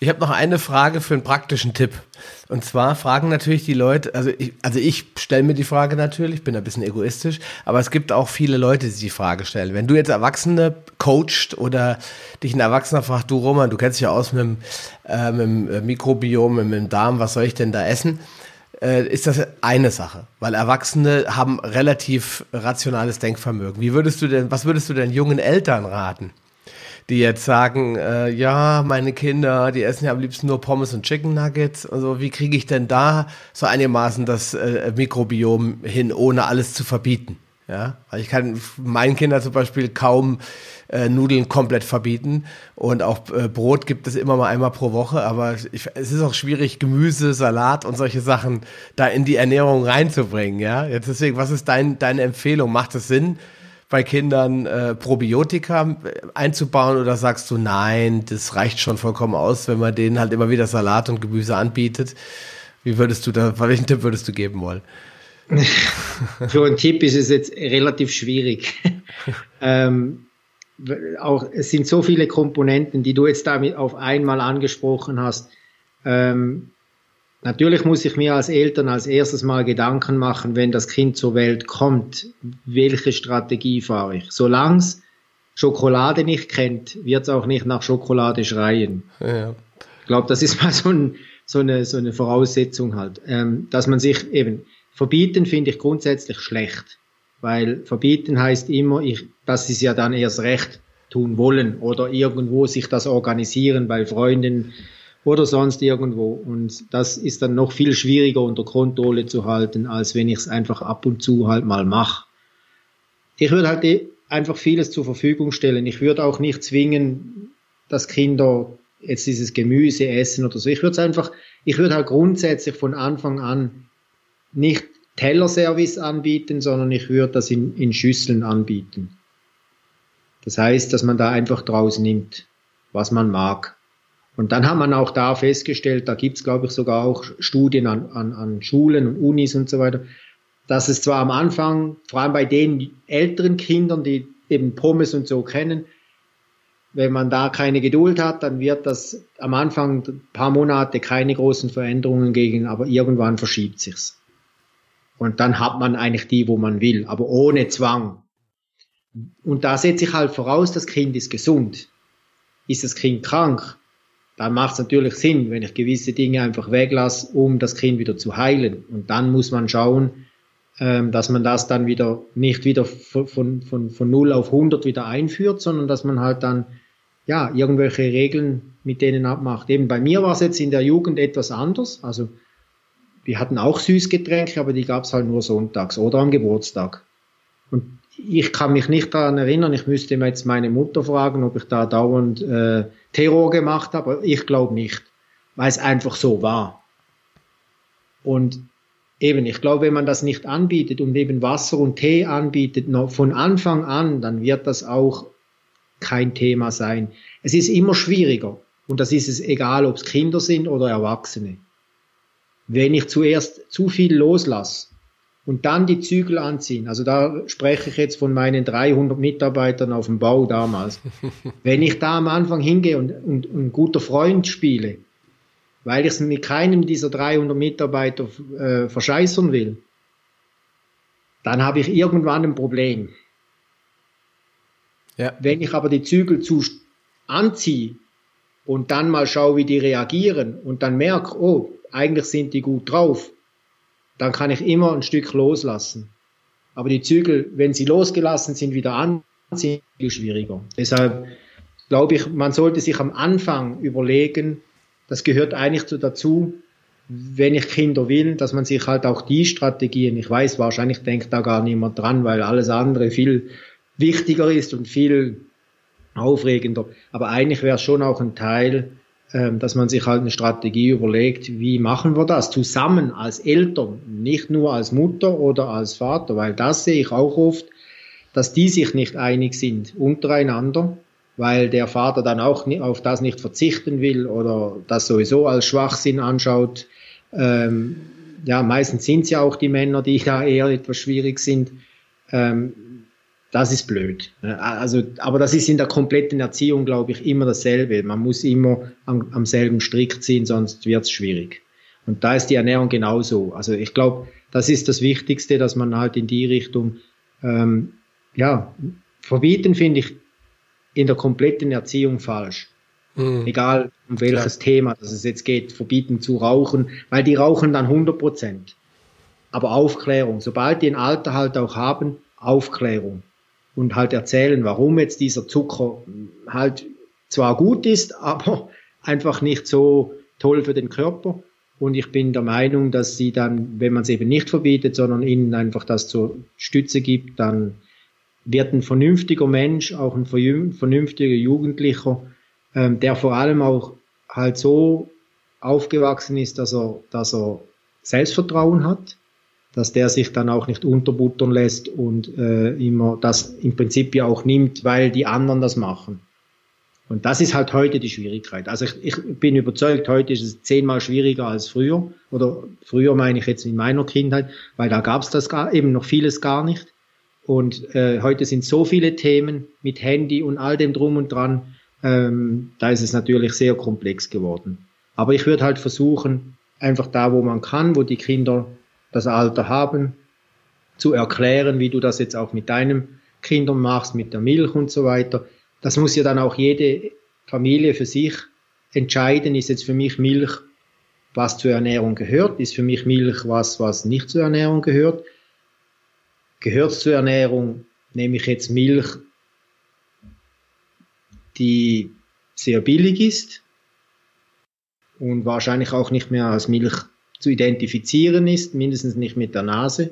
Ich habe noch eine Frage für einen praktischen Tipp. Und zwar fragen natürlich die Leute, also ich, also ich stelle mir die Frage natürlich, bin ein bisschen egoistisch, aber es gibt auch viele Leute, die die Frage stellen. Wenn du jetzt Erwachsene coacht oder dich ein Erwachsener fragt, du Roman, du kennst dich ja aus mit dem, äh, mit dem Mikrobiom, mit dem Darm, was soll ich denn da essen? Äh, ist das eine Sache, weil Erwachsene haben relativ rationales Denkvermögen. Wie würdest du denn, was würdest du denn jungen Eltern raten? die jetzt sagen, äh, ja, meine Kinder, die essen ja am liebsten nur Pommes und Chicken Nuggets. Also wie kriege ich denn da so einigermaßen das äh, Mikrobiom hin, ohne alles zu verbieten? Ja, weil ich kann meinen Kindern zum Beispiel kaum äh, Nudeln komplett verbieten und auch äh, Brot gibt es immer mal einmal pro Woche, aber ich, es ist auch schwierig, Gemüse, Salat und solche Sachen da in die Ernährung reinzubringen. Ja, jetzt deswegen, was ist dein, deine Empfehlung? Macht es Sinn, bei Kindern äh, Probiotika äh, einzubauen oder sagst du, nein, das reicht schon vollkommen aus, wenn man denen halt immer wieder Salat und Gemüse anbietet? Wie würdest du da, welchen Tipp würdest du geben wollen? Für einen Tipp ist es jetzt relativ schwierig. [laughs] ähm, auch, es sind so viele Komponenten, die du jetzt damit auf einmal angesprochen hast. Ähm, Natürlich muss ich mir als Eltern als erstes mal Gedanken machen, wenn das Kind zur Welt kommt, welche Strategie fahre ich. Solange es Schokolade nicht kennt, wird es auch nicht nach Schokolade schreien. Ja. Ich glaube, das ist mal so, ein, so, eine, so eine Voraussetzung halt. Ähm, dass man sich eben, verbieten finde ich grundsätzlich schlecht. Weil verbieten heißt immer, ich, dass sie es ja dann erst recht tun wollen oder irgendwo sich das organisieren bei Freunden oder sonst irgendwo. Und das ist dann noch viel schwieriger unter Kontrolle zu halten, als wenn ich es einfach ab und zu halt mal mache. Ich würde halt einfach vieles zur Verfügung stellen. Ich würde auch nicht zwingen, dass Kinder jetzt dieses Gemüse essen oder so. Ich würde es einfach, ich würde halt grundsätzlich von Anfang an nicht Tellerservice anbieten, sondern ich würde das in, in Schüsseln anbieten. Das heißt, dass man da einfach draus nimmt, was man mag. Und dann hat man auch da festgestellt, da gibt's glaube ich, sogar auch Studien an, an, an Schulen und Unis und so weiter, dass es zwar am Anfang, vor allem bei den älteren Kindern, die eben Pommes und so kennen, wenn man da keine Geduld hat, dann wird das am Anfang ein paar Monate keine großen Veränderungen gegen, aber irgendwann verschiebt sich's. Und dann hat man eigentlich die, wo man will, aber ohne Zwang. Und da setze ich halt voraus, das Kind ist gesund. Ist das Kind krank? dann macht es natürlich Sinn, wenn ich gewisse Dinge einfach weglasse, um das Kind wieder zu heilen. Und dann muss man schauen, ähm, dass man das dann wieder nicht wieder von, von, von 0 auf 100 wieder einführt, sondern dass man halt dann ja irgendwelche Regeln mit denen abmacht. Eben bei mir war es jetzt in der Jugend etwas anders. Also wir hatten auch Süßgetränke, aber die gab es halt nur sonntags oder am Geburtstag. Und ich kann mich nicht daran erinnern, ich müsste jetzt meine Mutter fragen, ob ich da dauernd äh, Terror gemacht habe, ich glaube nicht, weil es einfach so war. Und eben, ich glaube, wenn man das nicht anbietet und eben Wasser und Tee anbietet, noch von Anfang an, dann wird das auch kein Thema sein. Es ist immer schwieriger und das ist es egal, ob es Kinder sind oder Erwachsene. Wenn ich zuerst zu viel loslasse, und dann die Zügel anziehen. Also da spreche ich jetzt von meinen 300 Mitarbeitern auf dem Bau damals. [laughs] Wenn ich da am Anfang hingehe und, und, und ein guter Freund spiele, weil ich es mit keinem dieser 300 Mitarbeiter äh, verscheißern will, dann habe ich irgendwann ein Problem. Ja. Wenn ich aber die Zügel zu anziehe, und dann mal schaue, wie die reagieren und dann merke, oh, eigentlich sind die gut drauf, dann kann ich immer ein Stück loslassen. Aber die Zügel, wenn sie losgelassen sind, wieder an, sind viel schwieriger. Deshalb glaube ich, man sollte sich am Anfang überlegen, das gehört eigentlich dazu, wenn ich Kinder will, dass man sich halt auch die Strategien, ich weiß, wahrscheinlich denkt da gar niemand dran, weil alles andere viel wichtiger ist und viel aufregender. Aber eigentlich wäre es schon auch ein Teil, dass man sich halt eine Strategie überlegt, wie machen wir das zusammen als Eltern, nicht nur als Mutter oder als Vater, weil das sehe ich auch oft, dass die sich nicht einig sind untereinander, weil der Vater dann auch auf das nicht verzichten will oder das sowieso als Schwachsinn anschaut. Ähm, ja, meistens sind es ja auch die Männer, die da eher etwas schwierig sind. Ähm, das ist blöd. Also, aber das ist in der kompletten Erziehung, glaube ich, immer dasselbe. Man muss immer am, am selben Strick ziehen, sonst wird es schwierig. Und da ist die Ernährung genauso. Also ich glaube, das ist das Wichtigste, dass man halt in die Richtung, ähm, ja, verbieten finde ich in der kompletten Erziehung falsch. Mhm. Egal um welches Klar. Thema dass es jetzt geht, verbieten zu rauchen, weil die rauchen dann 100 Prozent. Aber Aufklärung, sobald die ein Alter halt auch haben, Aufklärung und halt erzählen, warum jetzt dieser Zucker halt zwar gut ist, [laughs] aber einfach nicht so toll für den Körper. Und ich bin der Meinung, dass sie dann, wenn man es eben nicht verbietet, sondern ihnen einfach das zur Stütze gibt, dann wird ein vernünftiger Mensch, auch ein vernünftiger Jugendlicher, ähm, der vor allem auch halt so aufgewachsen ist, dass er, dass er Selbstvertrauen hat, dass der sich dann auch nicht unterbuttern lässt und äh, immer das im Prinzip ja auch nimmt, weil die anderen das machen. Und das ist halt heute die Schwierigkeit. Also ich, ich bin überzeugt, heute ist es zehnmal schwieriger als früher. Oder früher meine ich jetzt in meiner Kindheit, weil da gab es das gar, eben noch vieles gar nicht. Und äh, heute sind so viele Themen mit Handy und all dem drum und dran, ähm, da ist es natürlich sehr komplex geworden. Aber ich würde halt versuchen, einfach da, wo man kann, wo die Kinder das Alter haben, zu erklären, wie du das jetzt auch mit deinen Kindern machst, mit der Milch und so weiter. Das muss ja dann auch jede Familie für sich entscheiden, ist jetzt für mich Milch, was zur Ernährung gehört, ist für mich Milch was, was nicht zur Ernährung gehört. Gehört zur Ernährung, nehme ich jetzt Milch, die sehr billig ist und wahrscheinlich auch nicht mehr als Milch zu identifizieren ist, mindestens nicht mit der Nase.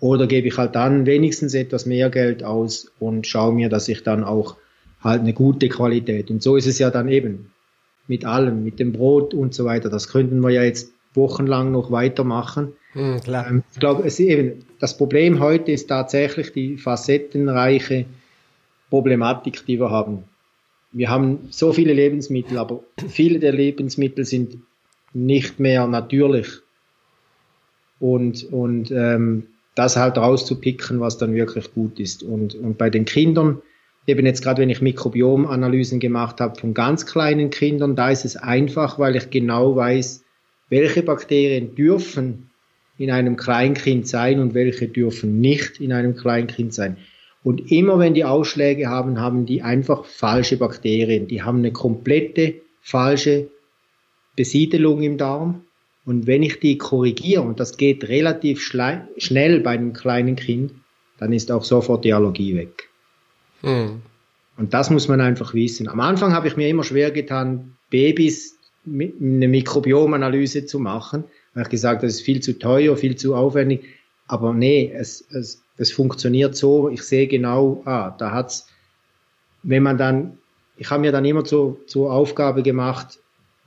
Oder gebe ich halt dann wenigstens etwas mehr Geld aus und schaue mir, dass ich dann auch halt eine gute Qualität. Und so ist es ja dann eben mit allem, mit dem Brot und so weiter. Das könnten wir ja jetzt wochenlang noch weitermachen. Hm, klar. Ähm, ich glaube, eben, das Problem heute ist tatsächlich die facettenreiche Problematik, die wir haben. Wir haben so viele Lebensmittel, aber viele der Lebensmittel sind nicht mehr natürlich. Und, und ähm, das halt rauszupicken, was dann wirklich gut ist. Und, und bei den Kindern, eben jetzt gerade wenn ich Mikrobiomanalysen gemacht habe von ganz kleinen Kindern, da ist es einfach, weil ich genau weiß, welche Bakterien dürfen in einem Kleinkind sein und welche dürfen nicht in einem Kleinkind sein. Und immer wenn die Ausschläge haben, haben die einfach falsche Bakterien. Die haben eine komplette falsche Besiedelung im Darm. Und wenn ich die korrigiere, und das geht relativ schnell bei einem kleinen Kind, dann ist auch sofort die Allergie weg. Hm. Und das muss man einfach wissen. Am Anfang habe ich mir immer schwer getan, Babys eine Mikrobiomanalyse zu machen. Da habe ich gesagt, das ist viel zu teuer, viel zu aufwendig. Aber nee, es, es, es funktioniert so. Ich sehe genau, ah, da hat's, wenn man dann, ich habe mir dann immer zur, zur Aufgabe gemacht,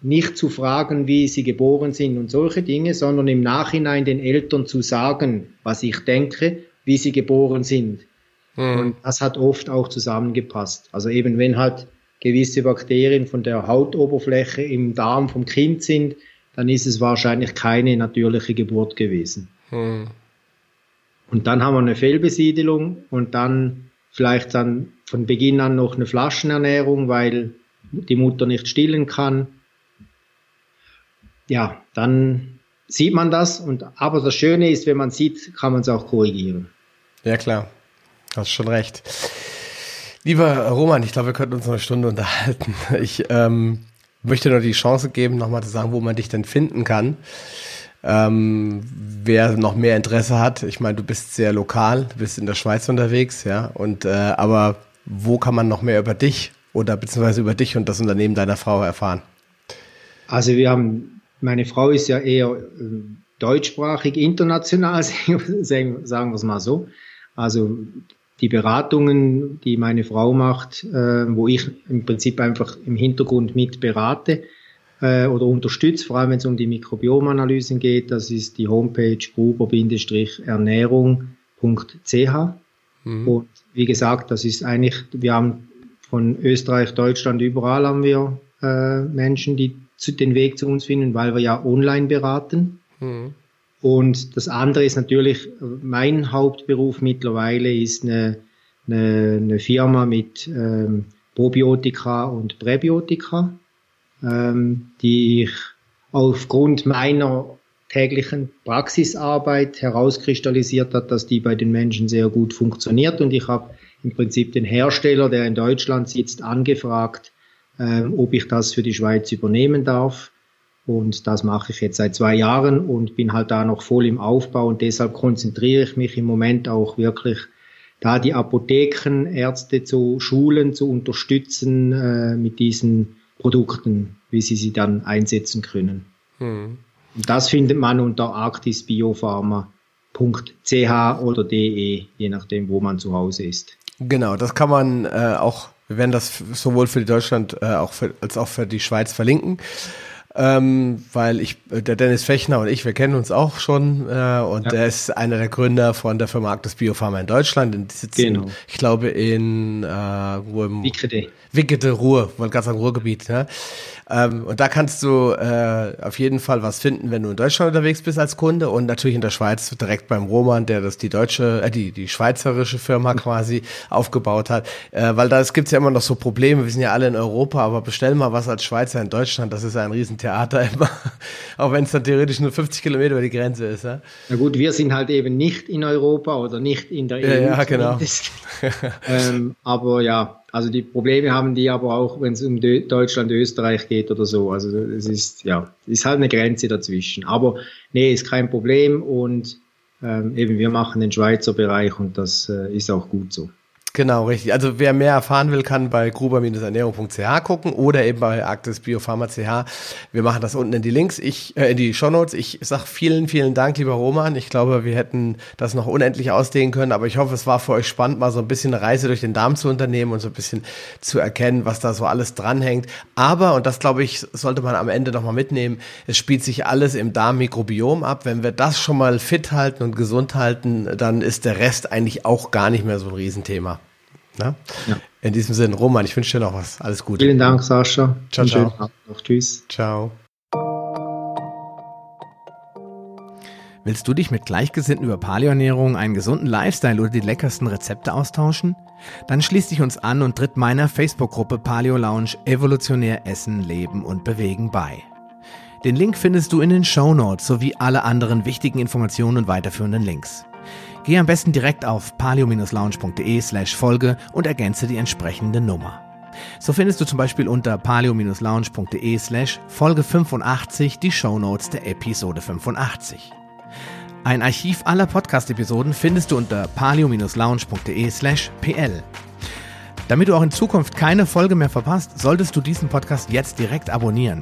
nicht zu fragen, wie sie geboren sind und solche Dinge, sondern im Nachhinein den Eltern zu sagen, was ich denke, wie sie geboren sind. Mhm. Und das hat oft auch zusammengepasst. Also eben wenn halt gewisse Bakterien von der Hautoberfläche im Darm vom Kind sind, dann ist es wahrscheinlich keine natürliche Geburt gewesen. Mhm. Und dann haben wir eine Fehlbesiedelung und dann vielleicht dann von Beginn an noch eine Flaschenernährung, weil die Mutter nicht stillen kann ja, dann sieht man das. Und aber das Schöne ist, wenn man sieht, kann man es auch korrigieren. Ja klar, hast schon recht. Lieber Roman, ich glaube, wir könnten uns noch eine Stunde unterhalten. [laughs] Ich ähm, möchte nur die Chance geben, nochmal zu sagen, wo man dich denn finden kann. Ähm, wer noch mehr Interesse hat, ich meine, du bist sehr lokal, du bist in der Schweiz unterwegs, ja, und äh, aber wo kann man noch mehr über dich oder beziehungsweise über dich und das Unternehmen deiner Frau erfahren? Also wir haben, meine Frau ist ja eher äh, deutschsprachig, international, [laughs] sagen wir es mal so. Also die Beratungen, die meine Frau macht, äh, wo ich im Prinzip einfach im Hintergrund mit berate, äh, oder unterstützt, vor allem wenn es um die Mikrobiomanalysen geht. Das ist die Homepage gruber-ernährung.ch. Mhm. Und wie gesagt, das ist eigentlich, wir haben von Österreich, Deutschland, überall haben wir äh, Menschen, die zu, den Weg zu uns finden, weil wir ja online beraten. Mhm. Und das andere ist natürlich, mein Hauptberuf mittlerweile ist eine, eine, eine Firma mit ähm, Probiotika und Präbiotika ähm, die ich aufgrund meiner täglichen Praxisarbeit herauskristallisiert hat, dass die bei den Menschen sehr gut funktioniert. Und ich habe im Prinzip den Hersteller, der in Deutschland sitzt, angefragt, ähm, ob ich das für die Schweiz übernehmen darf. Und das mache ich jetzt seit zwei Jahren und bin halt da noch voll im Aufbau und deshalb konzentriere ich mich im Moment auch wirklich da die Apotheken, Ärzte zu schulen, zu unterstützen äh, mit diesen Produkten, wie sie sie dann einsetzen können. Hm. Und das findet man unter arktisbiopharma.ch oder de, je nachdem, wo man zu Hause ist. Genau, das kann man äh, auch, wir werden das sowohl für Deutschland äh, auch für, als auch für die Schweiz verlinken ähm, weil ich, der Dennis Fechner und ich, wir kennen uns auch schon äh, und ja. der ist einer der Gründer von der Firma Arctis Biopharma in Deutschland. Und die sitzen, genau. ich glaube, in äh, wo im Wickede. Wickede Ruhr, wollte gerade sagen Ruhrgebiet. Ne? Ähm, und da kannst du äh, auf jeden Fall was finden, wenn du in Deutschland unterwegs bist als Kunde und natürlich in der Schweiz direkt beim Roman, der das die deutsche, äh, die, die schweizerische Firma quasi aufgebaut hat. Äh, weil da gibt's ja immer noch so Probleme, wir sind ja alle in Europa, aber bestell mal was als Schweizer in Deutschland, das ist ein Riesentheater [laughs] immer. Auch wenn es dann theoretisch nur 50 Kilometer über die Grenze ist. Ja? Na gut, wir sind halt eben nicht in Europa oder nicht in der EU. Ja, ja genau. [laughs] ähm, aber ja, also die Probleme haben die aber auch, wenn es um Deutschland, Österreich geht oder so. Also es ist ja, ist halt eine Grenze dazwischen. Aber nee, ist kein Problem und ähm, eben wir machen den Schweizer Bereich und das äh, ist auch gut so. Genau, richtig. Also wer mehr erfahren will, kann bei gruber-ernährung.ch gucken oder eben bei Arktis Biopharma CH. Wir machen das unten in die Links, ich, äh, in die Shownotes. Ich sag vielen, vielen Dank, lieber Roman. Ich glaube, wir hätten das noch unendlich ausdehnen können, aber ich hoffe, es war für euch spannend, mal so ein bisschen eine Reise durch den Darm zu unternehmen und so ein bisschen zu erkennen, was da so alles dranhängt. Aber, und das glaube ich, sollte man am Ende nochmal mitnehmen, es spielt sich alles im Darmmikrobiom ab. Wenn wir das schon mal fit halten und gesund halten, dann ist der Rest eigentlich auch gar nicht mehr so ein Riesenthema. Ne? Ja. In diesem Sinne, Roman, ich wünsche dir noch was. Alles Gute. Vielen Dank, Sascha. Ciao, ciao. Noch. Tschüss. Ciao. Willst du dich mit Gleichgesinnten über Paleoernährung, einen gesunden Lifestyle oder die leckersten Rezepte austauschen? Dann schließ dich uns an und tritt meiner Facebook-Gruppe Paleo Lounge Evolutionär Essen, Leben und Bewegen bei. Den Link findest du in den Show Notes sowie alle anderen wichtigen Informationen und weiterführenden Links. Geh am besten direkt auf paleo-lounge.de slash Folge und ergänze die entsprechende Nummer. So findest du zum Beispiel unter paleo-lounge.de slash Folge 85 die Shownotes der Episode 85. Ein Archiv aller Podcast-Episoden findest du unter paleo-lounge.de slash pl. Damit du auch in Zukunft keine Folge mehr verpasst, solltest du diesen Podcast jetzt direkt abonnieren.